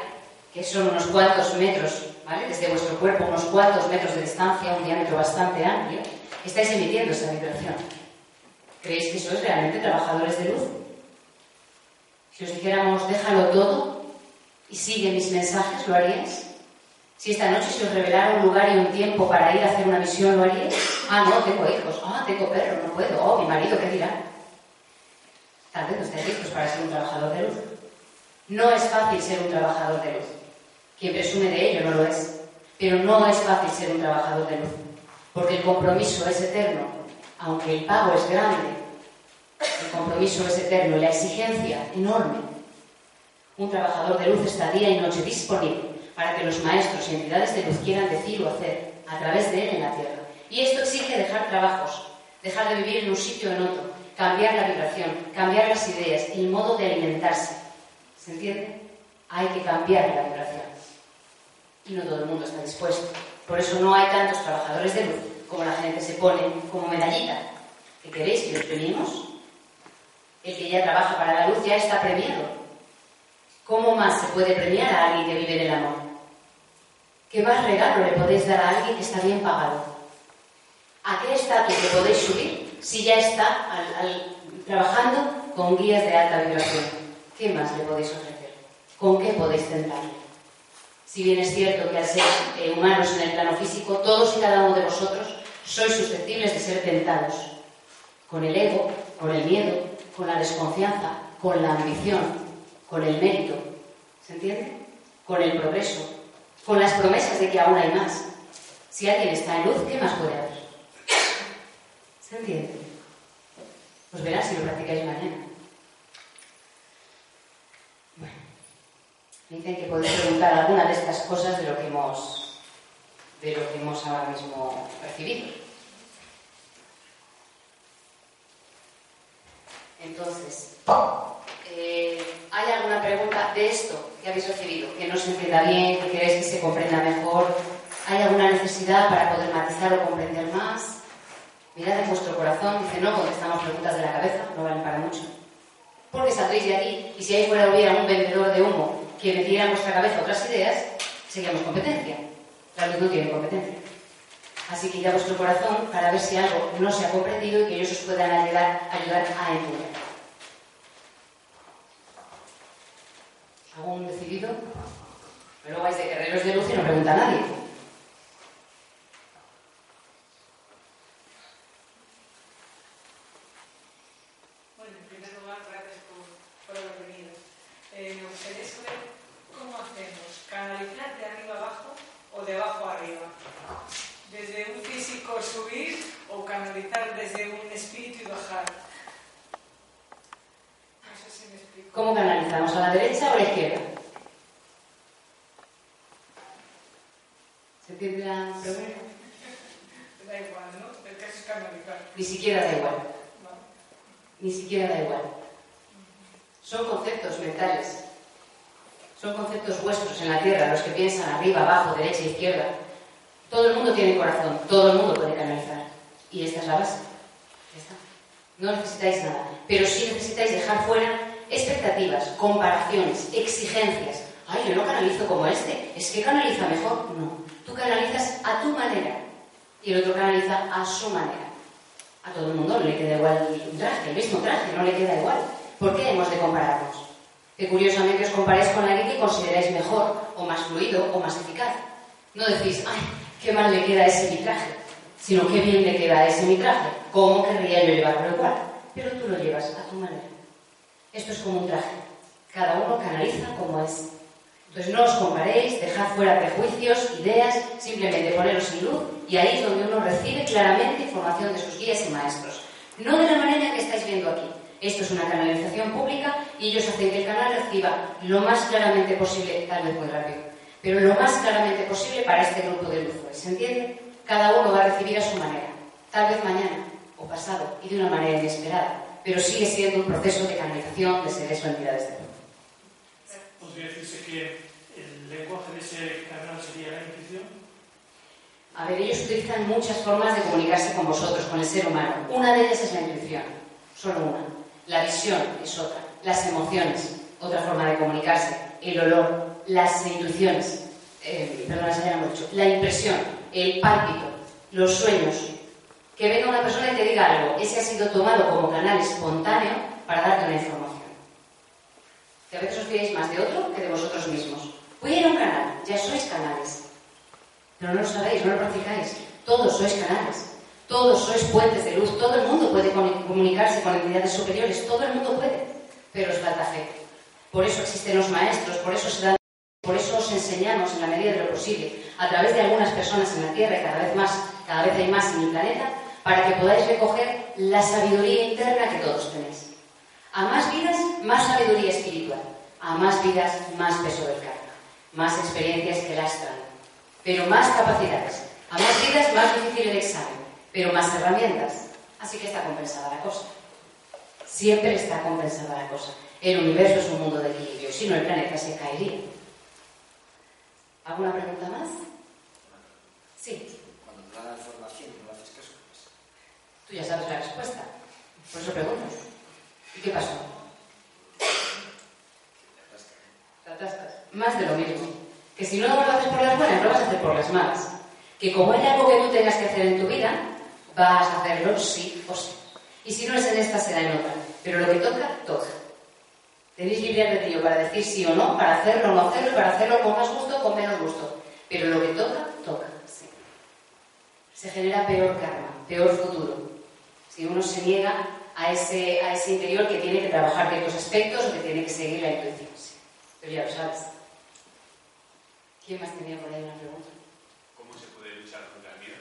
que son unos cuantos metros, ¿vale? Desde vuestro cuerpo, unos cuantos metros de distancia, un diámetro bastante amplio, estáis emitiendo esa vibración. ¿Creéis que sois realmente trabajadores de luz? Si os dijéramos, déjalo todo, y sigue mis mensajes, ¿lo haríais? Si esta noche se os revelara un lugar y un tiempo para ir a hacer una misión, ¿lo haríais? Ah, no, tengo hijos. Ah, tengo perro, no puedo. Oh, mi marido, ¿qué dirá? Tal vez no estáis listos para ser un trabajador de luz. No es fácil ser un trabajador de luz. Quien presume de ello no lo es. Pero no es fácil ser un trabajador de luz. Porque el compromiso es eterno, aunque el pago es grande. El compromiso es eterno, la exigencia enorme un trabajador de luz está día y noche disponible para que los maestros y entidades de luz quieran decir o hacer a través de él en la tierra. Y esto exige dejar trabajos, dejar de vivir en un sitio o en otro, cambiar la vibración, cambiar las ideas, el modo de alimentarse. ¿Se entiende? Hay que cambiar la vibración. Y no todo el mundo está dispuesto. Por eso no hay tantos trabajadores de luz como la gente se pone como medallita. ¿Qué queréis que premiemos? El que ya trabaja para la luz ya está premiado. ¿Cómo más se puede premiar a alguien que vive en el amor? ¿Qué más regalo le podéis dar a alguien que está bien pagado? ¿A qué estatus le podéis subir si ya está trabajando con guías de alta vibración? ¿Qué más le podéis ofrecer? ¿Con qué podéis tentarle? Si bien es cierto que al ser eh, humanos en el plano físico, todos y cada uno de vosotros sois susceptibles de ser tentados. Con el ego, con el miedo, con la desconfianza, con la ambición, con el mérito, ¿se entiende? Con el progreso, con las promesas de que aún hay más. Si alguien está en luz, ¿qué más puede haber? ¿Se entiende? Pues verás si lo practicáis mañana. Bueno, dicen que podéis preguntar alguna de estas cosas de lo que hemos, de lo que hemos ahora mismo recibido. Entonces, eh, ¿hay alguna pregunta de esto que habéis recibido? Que no se entienda bien, que queréis que se comprenda mejor. ¿Hay alguna necesidad para poder matizar o comprender más? Mirad en vuestro corazón, dice, no contestamos preguntas de la cabeza, no valen para mucho. Porque saldréis de aquí y si ahí fuera hubiera un vendedor de humo que metiera en vuestra cabeza otras ideas, seríamos competencia. La luz no tiene competencia. Así que ya vuestro corazón para ver si algo no se ha comprendido y que ellos os puedan ayudar, ayudar a entender. ¿Algún decidido? Pero luego vais de guerreros de luz y no pregunta a nadie.
Bueno, en primer lugar, gracias por, por haber venido. Eh, me gustaría saber cómo hacemos, canalizar de arriba abajo o de abajo arriba. Desde un físico subir o canalizar desde un espíritu y bajar. No sé si me explico.
¿Cómo canalizamos? ¿A la derecha o a la izquierda? ¿Se entiende la pregunta?
Da igual, ¿no? El caso es canalizar.
Ni siquiera da igual.
¿vale?
Ni siquiera da igual. Son conceptos mentales. Son conceptos vuestros en la tierra, los que piensan arriba, abajo, derecha, izquierda. Todo el mundo tiene corazón, todo el mundo puede canalizar. Y esta es la base. No necesitáis nada. Pero sí necesitáis dejar fuera expectativas, comparaciones, exigencias. Ay, yo no canalizo como este. Es que canaliza mejor. No. Tú canalizas a tu manera. Y el otro canaliza a su manera. A todo el mundo no le queda igual un traje, el mismo traje, no le queda igual. ¿Por qué hemos de compararnos? Que curiosamente os comparáis con alguien que consideráis mejor, o más fluido, o más eficaz. No decís, ay, qué mal le queda ese mi traje, sino qué bien le queda ese mi traje. ¿Cómo querría yo llevarlo igual? Pero tú lo llevas a tu manera. Esto es como un traje. Cada uno canaliza como es. Entonces no os comparéis, dejad fuera prejuicios, ideas, simplemente poneros en luz y ahí es donde uno recibe claramente información de sus guías y maestros. No de la manera que estáis viendo aquí. Esto es una canalización pública y ellos hacen que el canal reciba lo más claramente posible, tal vez muy rápido, pero lo más claramente posible para este grupo de luz. ¿Se entiende? Cada uno va a recibir a su manera, tal vez mañana o pasado y de una manera inesperada, pero sigue siendo un proceso de canalización de seres o entidades de luz.
¿Podría decirse que el lenguaje de ese canal sería la intuición?
A ver, ellos utilizan muchas formas de comunicarse con vosotros, con el ser humano. Una de ellas es la intuición, solo una. La visión es otra. Las emociones, otra forma de comunicarse. El olor, las intuiciones, eh, perdón, llama mucho. La impresión, el pálpito, los sueños. Que venga una persona y te diga algo. Ese ha sido tomado como canal espontáneo para darte una información. Que a veces os fiáis más de otro que de vosotros mismos. Voy a ir a un canal, ya sois canales. Pero no lo sabéis, no lo practicáis. Todos sois canales. Todos sois puentes de luz. Todo el mundo puede comunicarse con entidades superiores. Todo el mundo puede. Pero os falta fe. Por eso existen los maestros, por eso se dan, por eso os enseñamos en la medida de lo posible, a través de algunas personas en la Tierra, y cada vez más, cada vez hay más en el planeta, para que podáis recoger la sabiduría interna que todos tenéis. A más vidas, más sabiduría espiritual. A más vidas, más peso del karma. Más experiencias que lastran pero más capacidades. A más vidas, más difícil el examen, pero más herramientas. Así que está compensada la cosa. Siempre está compensada la cosa. El universo es un mundo de equilibrio, si no el planeta se caería. ¿Alguna pregunta más? Sí,
Cuando te dan información no haces caso, pues,
tú ya sabes la respuesta. Por eso preguntas. ¿Y qué pasó? Te atascas. Más de lo mismo. Que si no lo haces por las buenas, lo vas a hacer por las malas. Que como hay algo que tú tengas que hacer en tu vida, vas a hacerlo sí o sí. Y si no es en esta, será en otra. Pero lo que toca, toca. Tenéis libre albedrío para decir sí o no, para hacerlo o no hacerlo, para hacerlo con más gusto o con menos gusto. Pero lo que toca, toca. Sí. Se genera peor karma, peor futuro. Si uno se niega a ese, a ese interior que tiene que trabajar ciertos aspectos o que tiene que seguir la intuición. Sí. Pero ya lo sabes. ¿Quién más tenía por ahí una pregunta?
¿Cómo se puede luchar contra el miedo?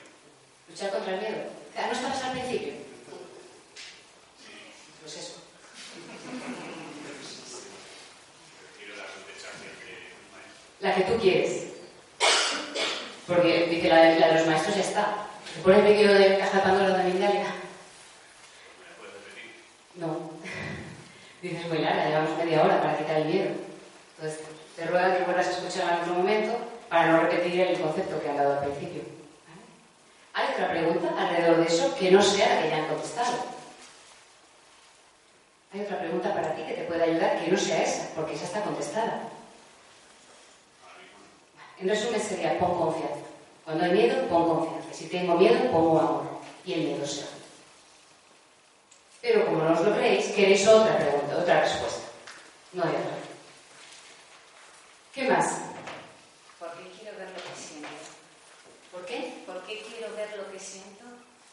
¿Luchar contra el miedo? ¿No estabas al principio? Pues eso.
La
que tú quieres. Porque dice la de, la de los maestros ya está. ¿Te pone el vídeo de Caja de Pandora de Mindalia?
¿Me la puedes repetir?
No. <laughs> Dices muy larga, llevamos media hora para quitar el miedo. Entonces, te ruega que vuelvas a escuchar en algún momento para no repetir el concepto que han dado al principio. Hay otra pregunta alrededor de eso que no sea la que ya han contestado. Hay otra pregunta para ti que te puede ayudar que no sea esa, porque esa está contestada. En resumen sería pon confianza. Cuando hay miedo, pon confianza. Si tengo miedo, pongo amor. Y el miedo se va. Pero como no os lo creéis, queréis otra pregunta, otra respuesta. No hay otra. ¿Qué más?
¿Por qué quiero ver lo que siento?
¿Por qué?
¿Por qué quiero ver lo que siento?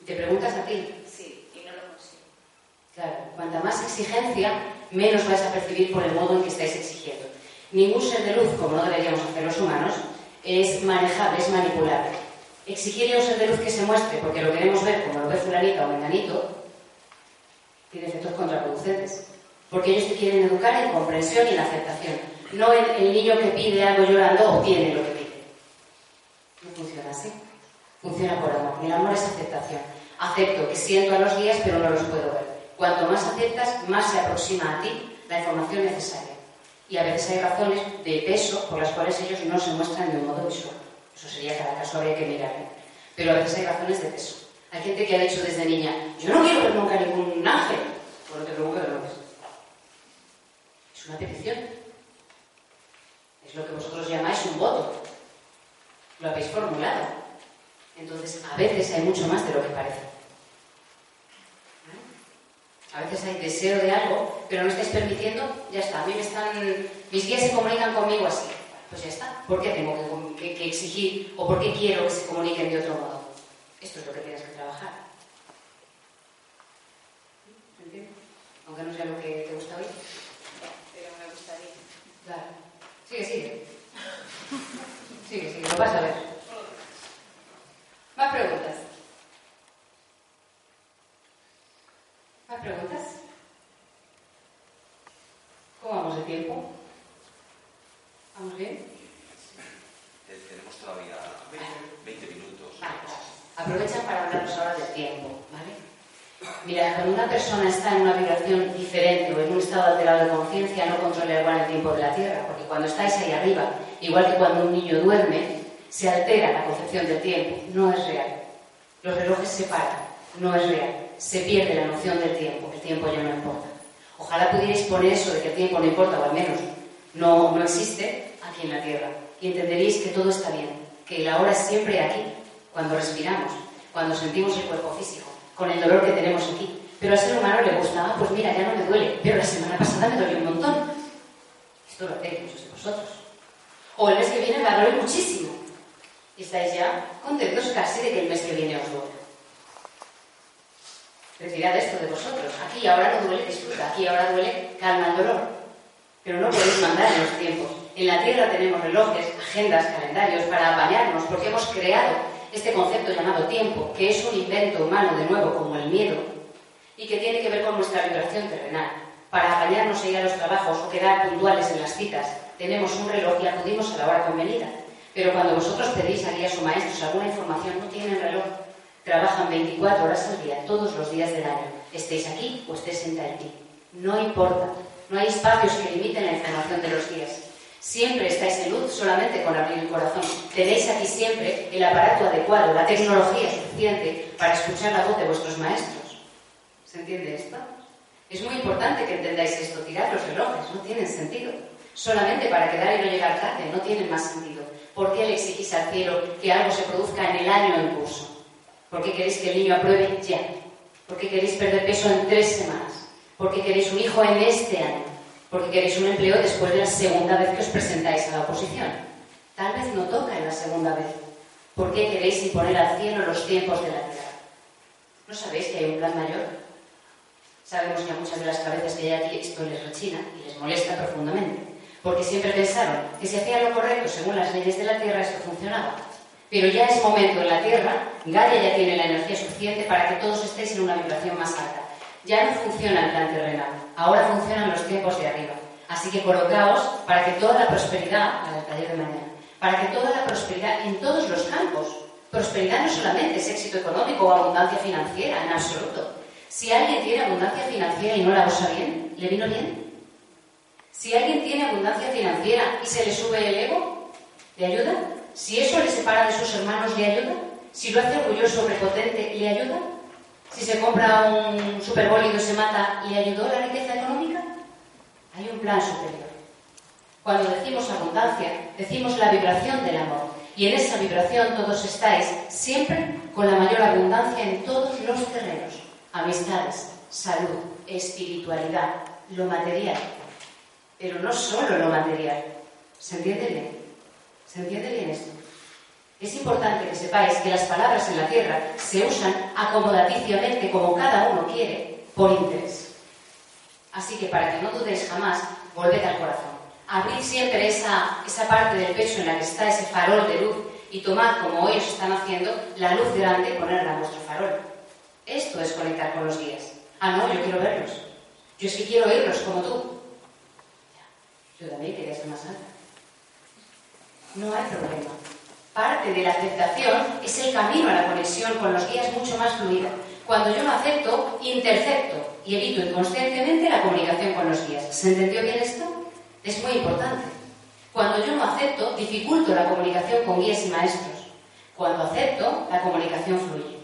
Te preguntas a ti.
Sí, y no lo consigo.
Claro, cuanta más exigencia, menos vais a percibir por el modo en que estáis exigiendo. Ningún ser de luz, como no deberíamos hacer los humanos, es manejable, es manipulable. Exigirle a un ser de luz que se muestre porque lo queremos ver como lo ve fulanita o menganito, tiene efectos contraproducentes. Porque ellos te quieren educar en comprensión y en aceptación. No el, el niño que pide algo llorando obtiene lo que pide. No funciona así. Funciona por amor. Y el amor es aceptación. Acepto que siento a los días, pero no los puedo ver. Cuanto más aceptas, más se aproxima a ti la información necesaria. Y a veces hay razones de peso por las cuales ellos no se muestran de un modo visual. Eso sería cada caso, habría que mirarlo. Pero a veces hay razones de peso. Hay gente que ha dicho desde niña, yo no quiero ver nunca ningún ángel. Pues no te preocupes, lo ves. Es una petición. Es lo que vosotros llamáis un voto. Lo habéis formulado. Entonces, a veces hay mucho más de lo que parece. ¿Vale? A veces hay deseo de algo, pero no estáis permitiendo, ya está. A mí me están. Mis guías se comunican conmigo así. Pues ya está. ¿Por qué tengo que, que- que exigir o por qué quiero que se comuniquen de otro modo? Esto es lo que tienes que trabajar. ¿Entiendes? Aunque no sea lo que te gusta oír.
Pero me gustaría.
Claro. Sigue, sigue. Sigue, sigue, lo vas a ver. Más preguntas. ¿Más preguntas? ¿Cómo vamos de tiempo? ¿Vamos bien?
Tenemos todavía 20 minutos.
Vale, Aprovechan para hablarnos ahora del tiempo, ¿vale? Mira, cuando una persona está en una vibración diferente o en un estado alterado de conciencia, no controla igual el tiempo de la Tierra, porque cuando estáis ahí arriba, igual que cuando un niño duerme, se altera la concepción del tiempo, no es real. Los relojes se paran, no es real. Se pierde la noción del tiempo, el tiempo ya no importa. Ojalá pudierais poner eso de que el tiempo no importa, o al menos no, no existe aquí en la Tierra, y entenderéis que todo está bien, que la hora es siempre aquí, cuando respiramos, cuando sentimos el cuerpo físico, con el dolor que tenemos aquí. Pero al ser humano le gusta, ah, pues mira, ya no me duele, pero la semana pasada me dolió un montón. Esto lo hacéis muchos de vosotros. O el mes que viene me va muchísimo. Estáis ya contentos casi de que el mes que viene os duele. Retirad esto de vosotros. Aquí ahora no duele, disfruta. Aquí ahora duele, calma el dolor. Pero no podéis mandar en los tiempos. En la Tierra tenemos relojes, agendas, calendarios para apañarnos, porque hemos creado este concepto llamado tiempo, que es un invento humano de nuevo, como el miedo, y que tiene que ver con nuestra vibración terrenal. Para apañarnos e ir a los trabajos o quedar puntuales en las citas, tenemos un reloj y acudimos a la hora convenida. Pero cuando vosotros pedís a guías o maestros alguna información, no tienen reloj. Trabajan 24 horas al día, todos los días del año. Estéis aquí o estéis en Tahití. No importa. No hay espacios que limiten la información de los días. Siempre estáis en luz solamente con abrir el corazón. Tenéis aquí siempre el aparato adecuado, la tecnología suficiente para escuchar la voz de vuestros maestros. ¿Se entiende esto? Es muy importante que entendáis esto. Tirad los relojes, no tienen sentido. Solamente para quedar y no llegar tarde, no tienen más sentido. ¿Por qué le exigís al cielo que algo se produzca en el año en curso? ¿Por qué queréis que el niño apruebe ya? ¿Por qué queréis perder peso en tres semanas? ¿Por qué queréis un hijo en este año? ¿Por qué queréis un empleo después de la segunda vez que os presentáis a la oposición? Tal vez no toca en la segunda vez. ¿Por qué queréis imponer al cielo los tiempos de la tierra? ¿No sabéis que hay un plan mayor? Sabemos que a muchas de las cabezas que hay aquí esto les rechina y les molesta profundamente, porque siempre pensaron que si hacían lo correcto según las leyes de la Tierra esto funcionaba. Pero ya es momento en la Tierra, Gaia ya tiene la energía suficiente para que todos estéis en una vibración más alta. Ya no funciona el plan terrenal, ahora funcionan los tiempos de arriba. Así que colocaos para que toda la prosperidad, al taller de mañana, para que toda la prosperidad en todos los campos, prosperidad no solamente es éxito económico o abundancia financiera, en absoluto. Si alguien tiene abundancia financiera y no la usa bien, ¿le vino bien? Si alguien tiene abundancia financiera y se le sube el ego, ¿le ayuda? Si eso le separa de sus hermanos, ¿le ayuda? Si lo hace orgulloso, prepotente, ¿le ayuda? Si se compra un superbólido y se mata, ¿le ayudó la riqueza económica? Hay un plan superior. Cuando decimos abundancia, decimos la vibración del amor. Y en esa vibración todos estáis siempre con la mayor abundancia en todos los terrenos. Amistades, salud, espiritualidad, lo material. Pero no solo lo material. ¿Se entiende bien? ¿Se entiende bien esto? Es importante que sepáis que las palabras en la tierra se usan acomodaticiamente como cada uno quiere, por interés. Así que para que no dudéis jamás, volved al corazón. Abrid siempre esa, esa parte del pecho en la que está ese farol de luz y tomad, como ellos están haciendo, la luz grande y ponerla en vuestro farol. Esto es conectar con los guías. Ah, no, yo quiero verlos. Yo es que quiero oírlos como tú. Yo también quería ser más alta. No hay problema. Parte de la aceptación es el camino a la conexión con los guías mucho más fluida. Cuando yo no acepto, intercepto y evito inconscientemente la comunicación con los guías. ¿Se entendió bien esto? Es muy importante. Cuando yo no acepto, dificulto la comunicación con guías y maestros. Cuando acepto, la comunicación fluye.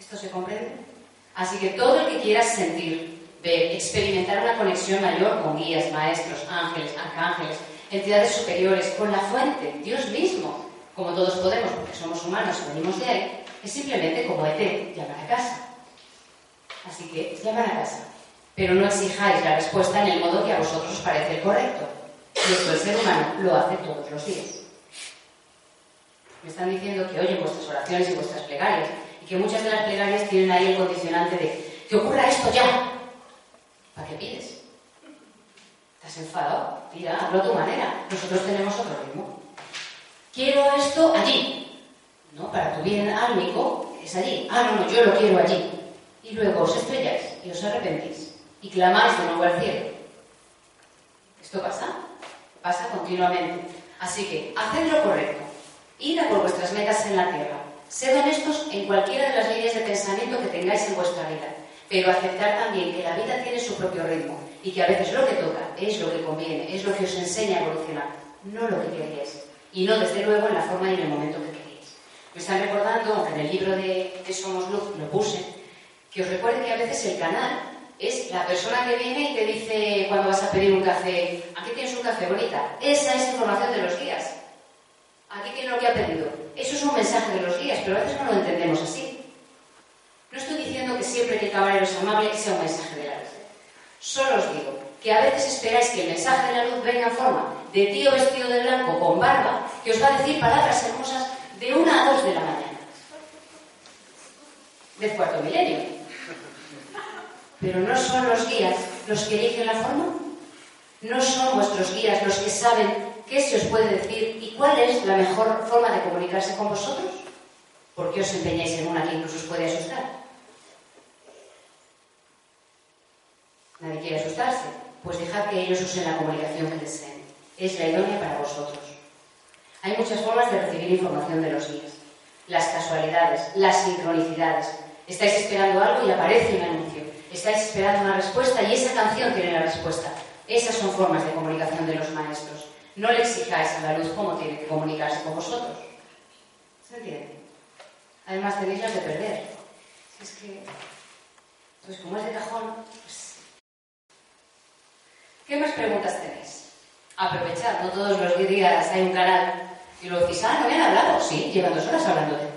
¿Esto se comprende? Así que todo el que quiera sentir, ver, experimentar una conexión mayor con guías, maestros, ángeles, arcángeles, entidades superiores, con la fuente, Dios mismo, como todos podemos porque somos humanos y venimos de ahí, es simplemente como ET, llamar a casa. Así que llamar a casa. Pero no exijáis la respuesta en el modo que a vosotros os parece el correcto. Y el ser humano lo hace todos los días. Me están diciendo que oyen vuestras oraciones y vuestras plegarias y que muchas de las plegarias tienen ahí el condicionante de que ocurra esto ya. ¿Para qué pides? ¿Estás enfadado? Tira, hazlo a tu manera. Nosotros tenemos otro ritmo. Quiero esto allí. ¿No? Para tu bien álmico es allí. Ah, no, no, yo lo quiero allí. Y luego os estrelláis y os arrepentís y clamáis de nuevo al cielo. ¿Esto pasa? Pasa continuamente. Así que, haced lo correcto. Id a por vuestras metas en la tierra. Sed honestos en cualquiera de las líneas de pensamiento que tengáis en vuestra vida. Pero aceptar también que la vida tiene su propio ritmo y que a veces lo que toca es lo que conviene, es lo que os enseña a evolucionar, no lo que queréis. Y no, desde luego, en la forma y en el momento que queréis. Me están recordando, aunque en el libro de, de Somos Luz lo puse, que os recuerde que a veces el canal es la persona que viene y te dice cuando vas a pedir un café, aquí tienes un café bonita. Esa es información de los guías. Aquí tiene lo que ha pedido. Eso es un mensaje de los guías, pero a veces no lo entendemos así. No estoy diciendo que siempre que el caballero es amable sea un mensaje de la luz. Solo os digo que a veces esperáis que el mensaje de la luz venga en forma de tío vestido de blanco con barba que os va a decir palabras hermosas de una a dos de la mañana. Del cuarto milenio. Pero no son los guías los que eligen la forma. No son vuestros guías los que saben qué se os puede decir y cuál es la mejor forma de comunicarse con vosotros. ¿Por qué os empeñáis en una que incluso os puede asustar? Nadie quiere asustarse. Pues dejad que ellos usen la comunicación que deseen. Es la idónea para vosotros. Hay muchas formas de recibir información de los guías. Las casualidades, las sincronicidades. Estáis esperando algo y aparece un anuncio. Estáis esperando una respuesta y esa canción tiene la respuesta. Esas son formas de comunicación de los maestros. No le exijáis a la luz cómo tiene que comunicarse con vosotros. ¿Se entiende? Además tenéis de perder. Si es que, pues como es de cajón, pues... ¿Qué más preguntas tenéis? Aprovechad, no todos los días hay un canal y lo decís, ah, no me han hablado. Sí, llevan dos horas hablando de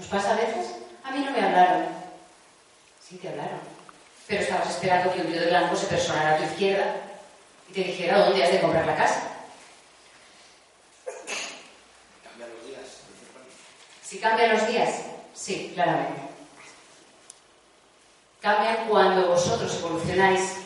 ¿Os pasa a veces? A mí no me hablaron. Sí, te hablaron. Pero estabas esperando que un tío de blanco se personara a tu izquierda y te dijera dónde has de comprar la casa.
Cambian los días.
Si cambian los días, sí, claramente. Cambian cuando vosotros evolucionáis.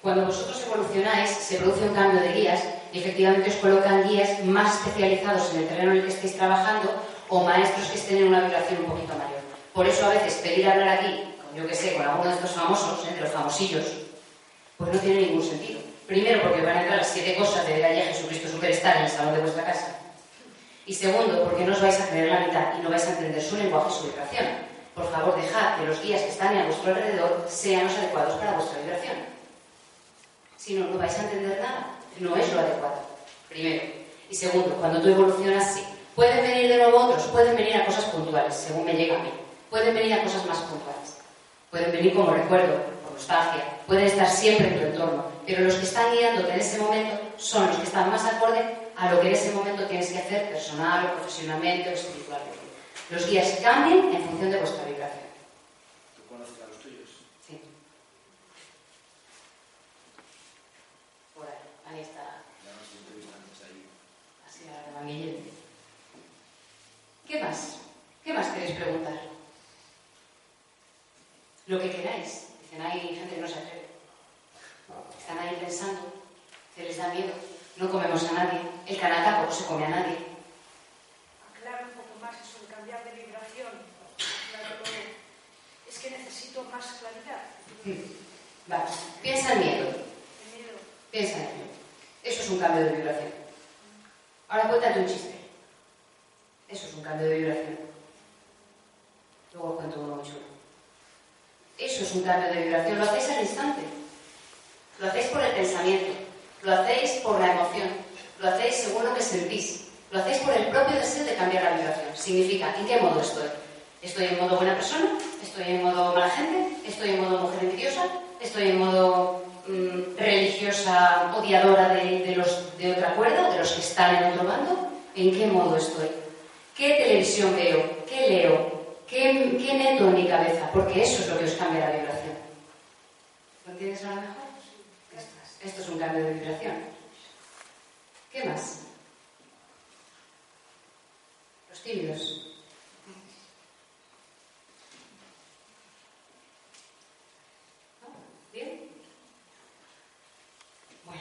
Cuando vosotros evolucionáis, se produce un cambio de guías y efectivamente os colocan guías más especializados en el terreno en el que estéis trabajando o maestros que estén en una vibración un poquito mayor. Por eso a veces pedir hablar aquí, yo que sé, con alguno de estos famosos, ¿eh? de los famosillos, pues no tiene ningún sentido. Primero, porque van a entrar las siete cosas de Gaia Jesucristo Superstar en el salón de vuestra casa. Y segundo, porque no os vais a creer la mitad y no vais a entender su lenguaje y su vibración. por favor dejad que los guías que están a vuestro alrededor sean los adecuados para vuestra vibración. Si no, no vais a entender nada. No es lo adecuado. Primero. Y segundo, cuando tú evolucionas, sí. Pueden venir de nuevo otros, pueden venir a cosas puntuales, según me llega a mí. Pueden venir a cosas más puntuales. Pueden venir como recuerdo, como nostalgia. Pueden estar siempre en tu entorno. Pero los que están guiándote en ese momento son los que están más acorde a lo que en ese momento tienes que hacer personal o profesionalmente o espiritualmente. Los guías cambian en función de vuestra vibración.
¿Tú conoces a los tuyos?
Sí. Por ahí. Ahí está.
Ya nos entrevistan antes ahí.
Así la manguillete. ¿Qué más? ¿Qué más queréis preguntar? Lo que queráis. Dicen, hay gente que no se atreve. Están ahí pensando, se les da miedo. No comemos a nadie. El canal tampoco se come a nadie.
Aclara un poco más eso de cambiar de vibración. Es que necesito más claridad.
Vale. Piensa en miedo.
El miedo.
Piensa en ello. Eso es un cambio de vibración. Ahora cuéntate un chiste. Eso es un cambio de vibración. Luego cuento uno muy chulo. Eso es un cambio de vibración. Lo hacéis al instante. Lo hacéis por el pensamiento. Lo hacéis por la emoción. Lo hacéis según lo que sentís. Lo hacéis por el propio deseo de cambiar la vibración. Significa, ¿en qué modo estoy? ¿Estoy en modo buena persona? ¿Estoy en modo mala gente? ¿Estoy en modo mujer envidiosa? ¿Estoy en modo mm, religiosa odiadora de, de los de de los que están en otro bando? ¿En qué modo estoy? ¿Qué televisión veo? ¿Qué leo? ¿Qué, meto en mi cabeza? Porque eso es lo que os cambia la vibración. ¿Lo entiendes ahora mejor? Esto es, un cambio de vibración. ¿Qué más? Los tímidos. ¿Bien? Bueno,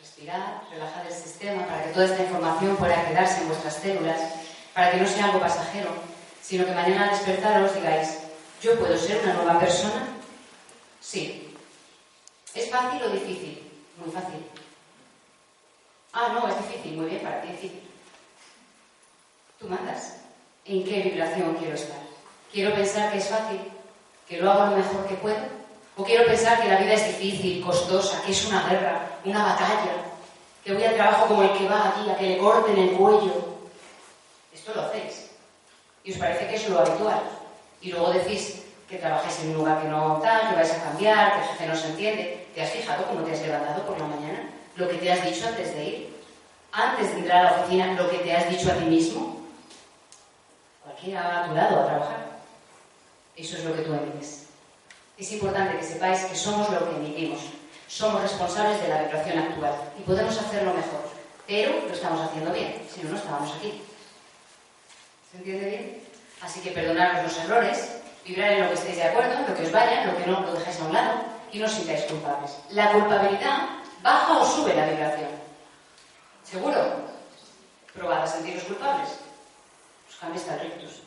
respirad, relajad el sistema para que toda esta información pueda quedarse en vuestras células, para que no sea algo pasajero, sino que mañana al despertaros digáis, ¿yo puedo ser una nueva persona? Sí. ¿Es fácil o difícil? Muy fácil. Ah, no, es difícil. Muy bien, para ti es difícil. Tú mandas. ¿En qué vibración quiero estar? ¿Quiero pensar que es fácil? ¿Que lo hago lo mejor que puedo? ¿O quiero pensar que la vida es difícil, costosa, que es una guerra, una batalla? ¿Que voy al trabajo como el que va aquí, a que le corten el cuello? Esto lo hacéis. Y os parece que es lo habitual. Y luego decís que trabajáis en un lugar que no tal, que vais a cambiar, que el jefe no se entiende. ¿Te has fijado cómo te has levantado por la mañana? Lo que te has dicho antes de ir. Antes de entrar a la oficina, lo que te has dicho a ti mismo. Cualquiera va a tu lado a trabajar. Eso es lo que tú emites. Es importante que sepáis que somos lo que emitimos. Somos responsables de la vibración actual y podemos hacerlo mejor. Pero lo estamos haciendo bien, si no, no estábamos aquí. ¿Se entiende bien? Así que perdonaros los errores, vibrar en lo que estéis de acuerdo, lo que os vaya, lo que no lo dejáis a un lado y no sintáis culpables. La culpabilidad baja o sube la vibración. ¿Seguro? Probad a sentiros culpables. Os cambiáis tan rectos.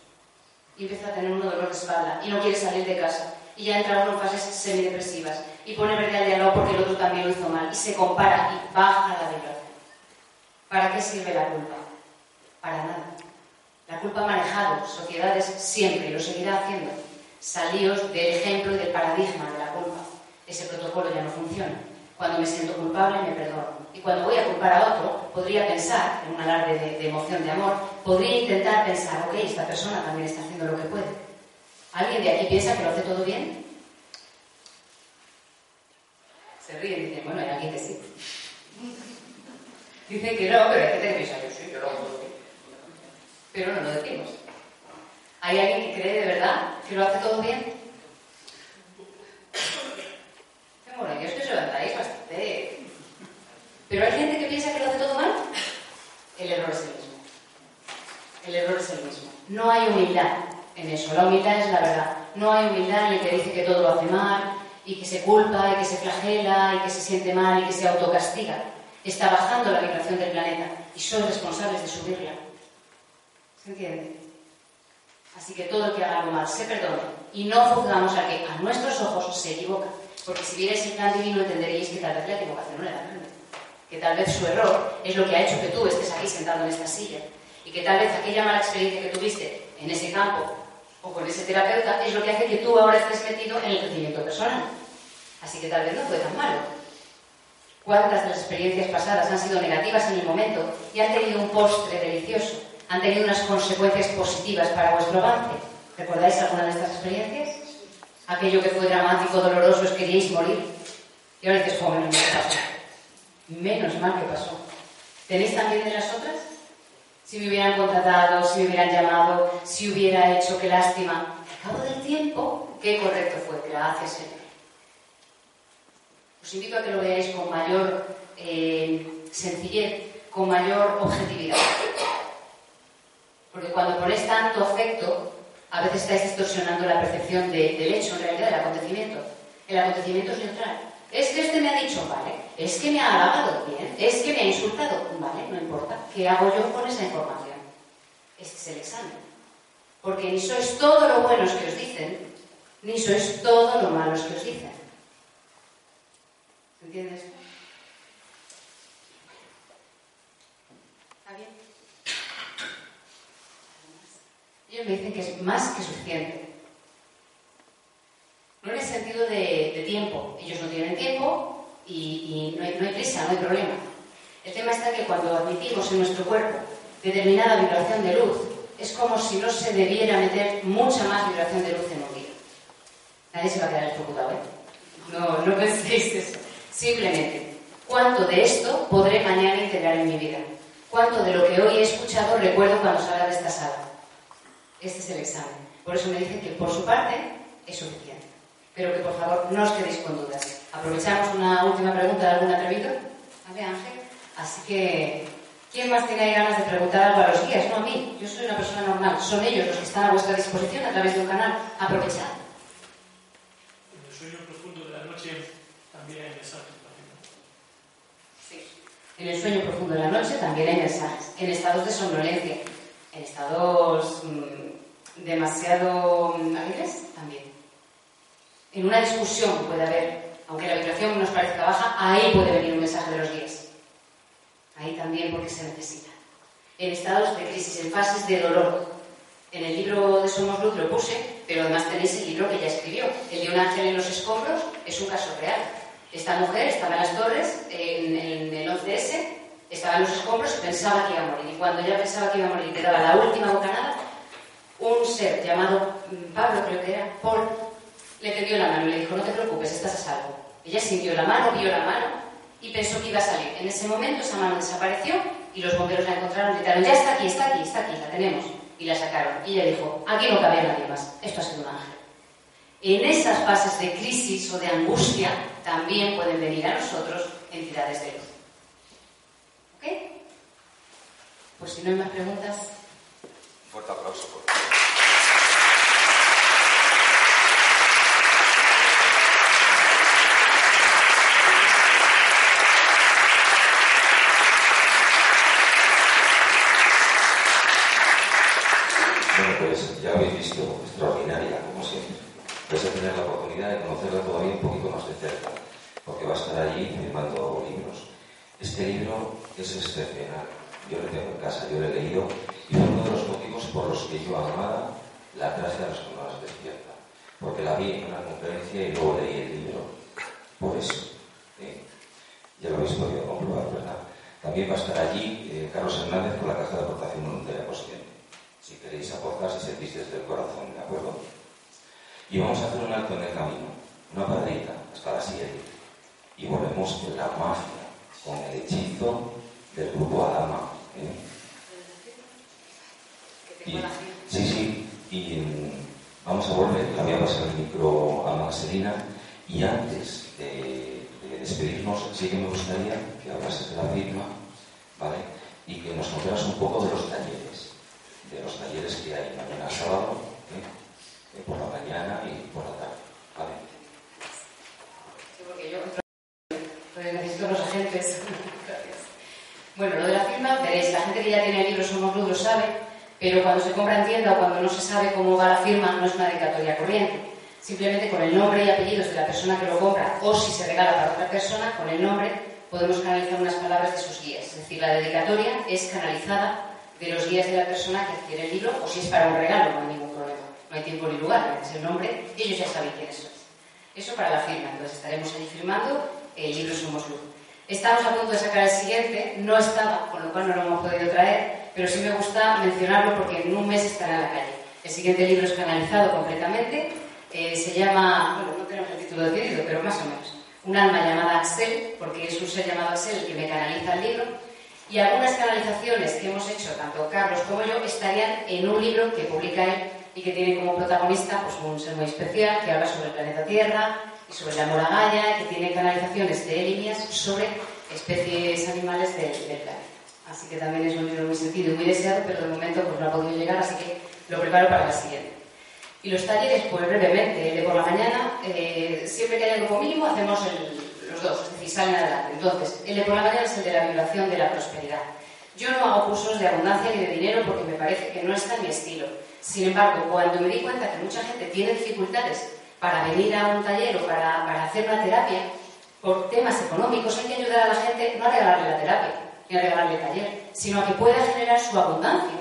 Y empieza a tener un dolor de espalda y no quiere salir de casa. Y ya entra uno en fases semidepresivas y pone verde al diálogo porque el otro también lo hizo mal. Y se compara y baja la vibración. ¿Para qué sirve la culpa? Para nada. La culpa ha manejado sociedades siempre y lo seguirá haciendo. Salíos del ejemplo y del paradigma de la culpa. Ese protocolo ya no funciona. Cuando me siento culpable, me perdono. Y cuando voy a culpar a otro, podría pensar, en un alarde de, emoción, de amor, podría intentar pensar, ok, esta persona también está haciendo lo que puede. ¿Alguien de aquí piensa que lo hace todo bien? Se ríen y dicen, bueno, hay alguien que sí. <laughs> Dicen que no, pero hay gente que piensa, yo sí, yo lo hago. Pero no lo decimos. ¿Hay alguien que cree de verdad que lo hace todo bien? Bueno, yo es que os levantáis bastante. ¿Pero hay gente que piensa que lo hace todo mal? El error es el mismo. El error es el mismo. No hay humildad en eso. La humildad es la verdad. No hay humildad en el que dice que todo lo hace mal, y que se culpa, y que se flagela, y que se siente mal, y que se autocastiga. Está bajando la vibración del planeta y sois responsables de subirla. ¿Se entiende? Así que todo el que haga algo mal se perdone y no juzgamos a que a nuestros ojos se equivoca. Porque si vierais el plan divino entenderíais que tal vez la equivocación no era grande. Que tal vez su error es lo que ha hecho que tú estés aquí sentado en esta silla. Y que tal vez aquella mala experiencia que tuviste en ese campo o con ese terapeuta es lo que hace que tú ahora estés metido en el crecimiento personal. Así que tal vez no fue tan malo. ¿Cuántas de las experiencias pasadas han sido negativas en el momento y han tenido un postre delicioso? ¿Han tenido unas consecuencias positivas para vuestro avance? ¿Recordáis alguna de estas experiencias? Aquello que fue dramático, doloroso, os queríais morir. Y ahora dices, joven, menos mal que pasó. Menos mal que pasó. ¿Tenéis también de las otras? Si me hubieran contratado, si me hubieran llamado, si hubiera hecho, qué lástima. Al cabo del tiempo, qué correcto fue. Gracias, Señor. Os invito a que lo veáis con mayor eh, sencillez, con mayor objetividad. Porque cuando ponéis tanto afecto, a veces estáis distorsionando la percepción de- del hecho, en realidad, del acontecimiento. El acontecimiento es neutral. Es que este me ha dicho, vale. Es que me ha halagado, bien. Es que me ha insultado, vale, no importa. ¿Qué hago yo con esa información? Este es el examen. Porque ni sois todo lo buenos que os dicen, ni sois todo lo malos que os dicen. ¿Entiendes? Ellos me dicen que es más que suficiente. No en el sentido de, tiempo. Ellos no tienen tiempo y, no, hay, prisa, no hay problema. El tema está que cuando admitimos en nuestro cuerpo determinada vibración de luz, es como si no se debiera meter mucha más vibración de luz en un día. Nadie se va a quedar electrocutado, ¿eh? No, no <laughs> penséis eso. Simplemente, ¿cuánto de esto podré mañana integrar en mi vida? ¿Cuánto de lo que hoy he escuchado recuerdo cuando salga de esta sala? Este es el examen. Por eso me dicen que por su parte es suficiente. Pero que por favor no os quedéis con dudas. Aprovechamos una última pregunta de algún atrevido. ¿Vale, Ángel? Así que, ¿quién más tiene ganas de preguntar algo a los guías? No a mí. Yo soy una persona normal. Son ellos los que están a vuestra disposición a través de un canal. Aprovechad.
En el sueño profundo de la noche también hay mensajes.
Sí. En el sueño profundo de la noche también hay mensajes. En estados de somnolencia. En estados mm, demasiado mm, alegres también. En una discusión puede haber, aunque la vibración nos parezca baja, ahí puede venir un mensaje de los guías. Ahí también porque se necesita. En estados de crisis, en fases de dolor. En el libro de Somos Luz lo puse, pero además tenéis el libro que ella escribió. El de un ángel en los escombros es un caso real. Esta mujer estaba en las torres, en, en el 11S, estaba en los escombros y pensaba que iba a morir. Y cuando ya pensaba que iba a morir y quedaba la última bocanada, un ser llamado mm, Pablo, creo que era, Paul, le tendió la mano y le dijo, no te preocupes, estás a salvo. Ella sintió la mano, vio la mano y pensó que iba a salir. En ese momento esa mano desapareció y los bomberos la encontraron y gritaron, ya está aquí, está aquí, está aquí, la tenemos. Y la sacaron. Y ella dijo, aquí no cabía nadie más, esto ha sido un ángel. En esas fases de crisis o de angustia también pueden venir a nosotros entidades de luz. ¿Ok? Pues si no hay más preguntas,
Un fuerte aplauso. Por... Bueno, pues ya habéis visto, extraordinaria, como siempre. Vais a tener la oportunidad de conocerla todavía un poquito más de cerca, porque va a estar allí firmando libros. Este libro es excepcional. Yo lo tengo en casa, yo lo he leído y fue uno de los motivos por los que yo amada la traje a las jornadas despierta. Porque la vi en una conferencia y luego leí el libro. Por eso. ¿eh? Ya lo habéis podido comprobar, ¿verdad? También va a estar allí eh, Carlos Hernández con la caja de aportación voluntaria consciente. Si queréis aportar, si sentís desde el corazón, ¿de acuerdo? Y vamos a hacer un alto en el camino, una paradita hasta las 7. Y volvemos en la magia, con el hechizo del grupo Adama. ¿eh? Y- sí, sí, y mm, vamos a volver, la voy a pasar el micro a Marcelina. Y antes de, de despedirnos, sí que me gustaría que hablases de la firma, ¿vale? Y que nos contaras un poco de los talleres, de los talleres que hay mañana sábado, ¿eh? Eh, por la mañana y por la tarde, ¿vale?
Sí, porque yo pues necesito los agentes. Bueno, lo de la firma, veréis, la gente que ya tiene el libro Somos Luz lo sabe, pero cuando se compra en tienda o cuando no se sabe cómo va la firma, no es una dedicatoria corriente. Simplemente con el nombre y apellidos de la persona que lo compra, o si se regala para otra persona, con el nombre podemos canalizar unas palabras de sus guías. Es decir, la dedicatoria es canalizada de los guías de la persona que adquiere el libro, o si es para un regalo, no hay ningún problema. no hay tiempo ni lugar, es el nombre y ellos ya saben quiénes sois. Eso para la firma, entonces estaremos allí firmando el libro Somos Luz. Estamos a punto de sacar el siguiente, no estaba, con lo cual no lo hemos podido traer, pero sí me gusta mencionarlo porque en un mes estará en la calle. El siguiente libro es canalizado completamente, eh, se llama, bueno, no tenemos el título decidido, pero más o menos, Un alma llamada Axel, porque es un ser llamado Axel el que me canaliza el libro, y algunas canalizaciones que hemos hecho, tanto Carlos como yo, estarían en un libro que publica él y que tiene como protagonista pues, un ser muy especial que habla sobre el planeta Tierra sobre la Moragaya, que tiene canalizaciones de mías sobre especies animales del, del planeta. Así que también es un libro muy sentido y muy deseado, pero de momento pues, no ha podido llegar, así que lo preparo para la siguiente. Y los talleres, pues brevemente, de por la mañana, eh, siempre que haya grupo mínimo, hacemos los dos, es decir, salen adelante. Entonces, el de por la mañana es el de la vibración de la prosperidad. Yo no hago cursos de abundancia ni de dinero porque me parece que no está en mi estilo. Sin embargo, cuando me di cuenta que mucha gente tiene dificultades para venir a un taller o para, hacer una terapia, por temas económicos hay que ayudar a la gente no a regalarle la terapia ni a regalarle el taller, sino a que pueda generar su abundancia.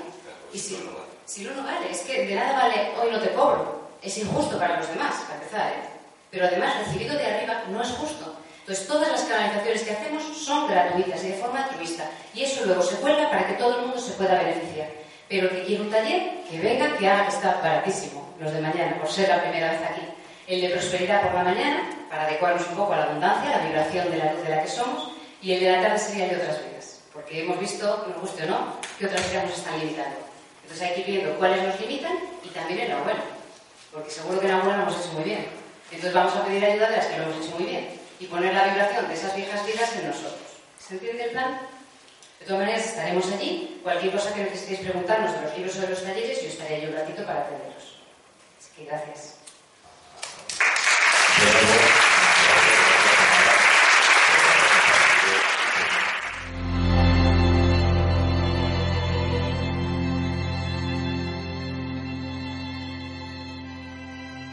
Y si, si no, no vale. Es que de nada vale hoy no te cobro. Es injusto para los demás, para empezar, ¿eh? Pero además, recibido de arriba no es justo. Entonces, todas las canalizaciones que hacemos son gratuitas y de forma altruista. Y eso luego se cuelga para que todo el mundo se pueda beneficiar. Pero que quiere un taller, que venga, que haga, que está baratísimo. Los de mañana, por ser la primera vez aquí. El de prosperidad por la mañana, para adecuarnos un poco a la abundancia, a la vibración de la luz de la que somos. Y el de la tarde sería el de otras vidas. Porque hemos visto, nos guste o no, que otras vidas nos están limitando. Entonces hay que ir viendo cuáles nos limitan y también en la buena. Porque seguro que en la buena lo hemos hecho muy bien. Entonces vamos a pedir ayuda de las que lo hemos hecho muy bien. Y poner la vibración de esas viejas vidas en nosotros. ¿Se entiende el plan? De todas maneras, estaremos allí. Cualquier cosa que necesitéis preguntarnos de los libros o de los talleres, yo estaré allí un ratito para atenderos. Así que gracias.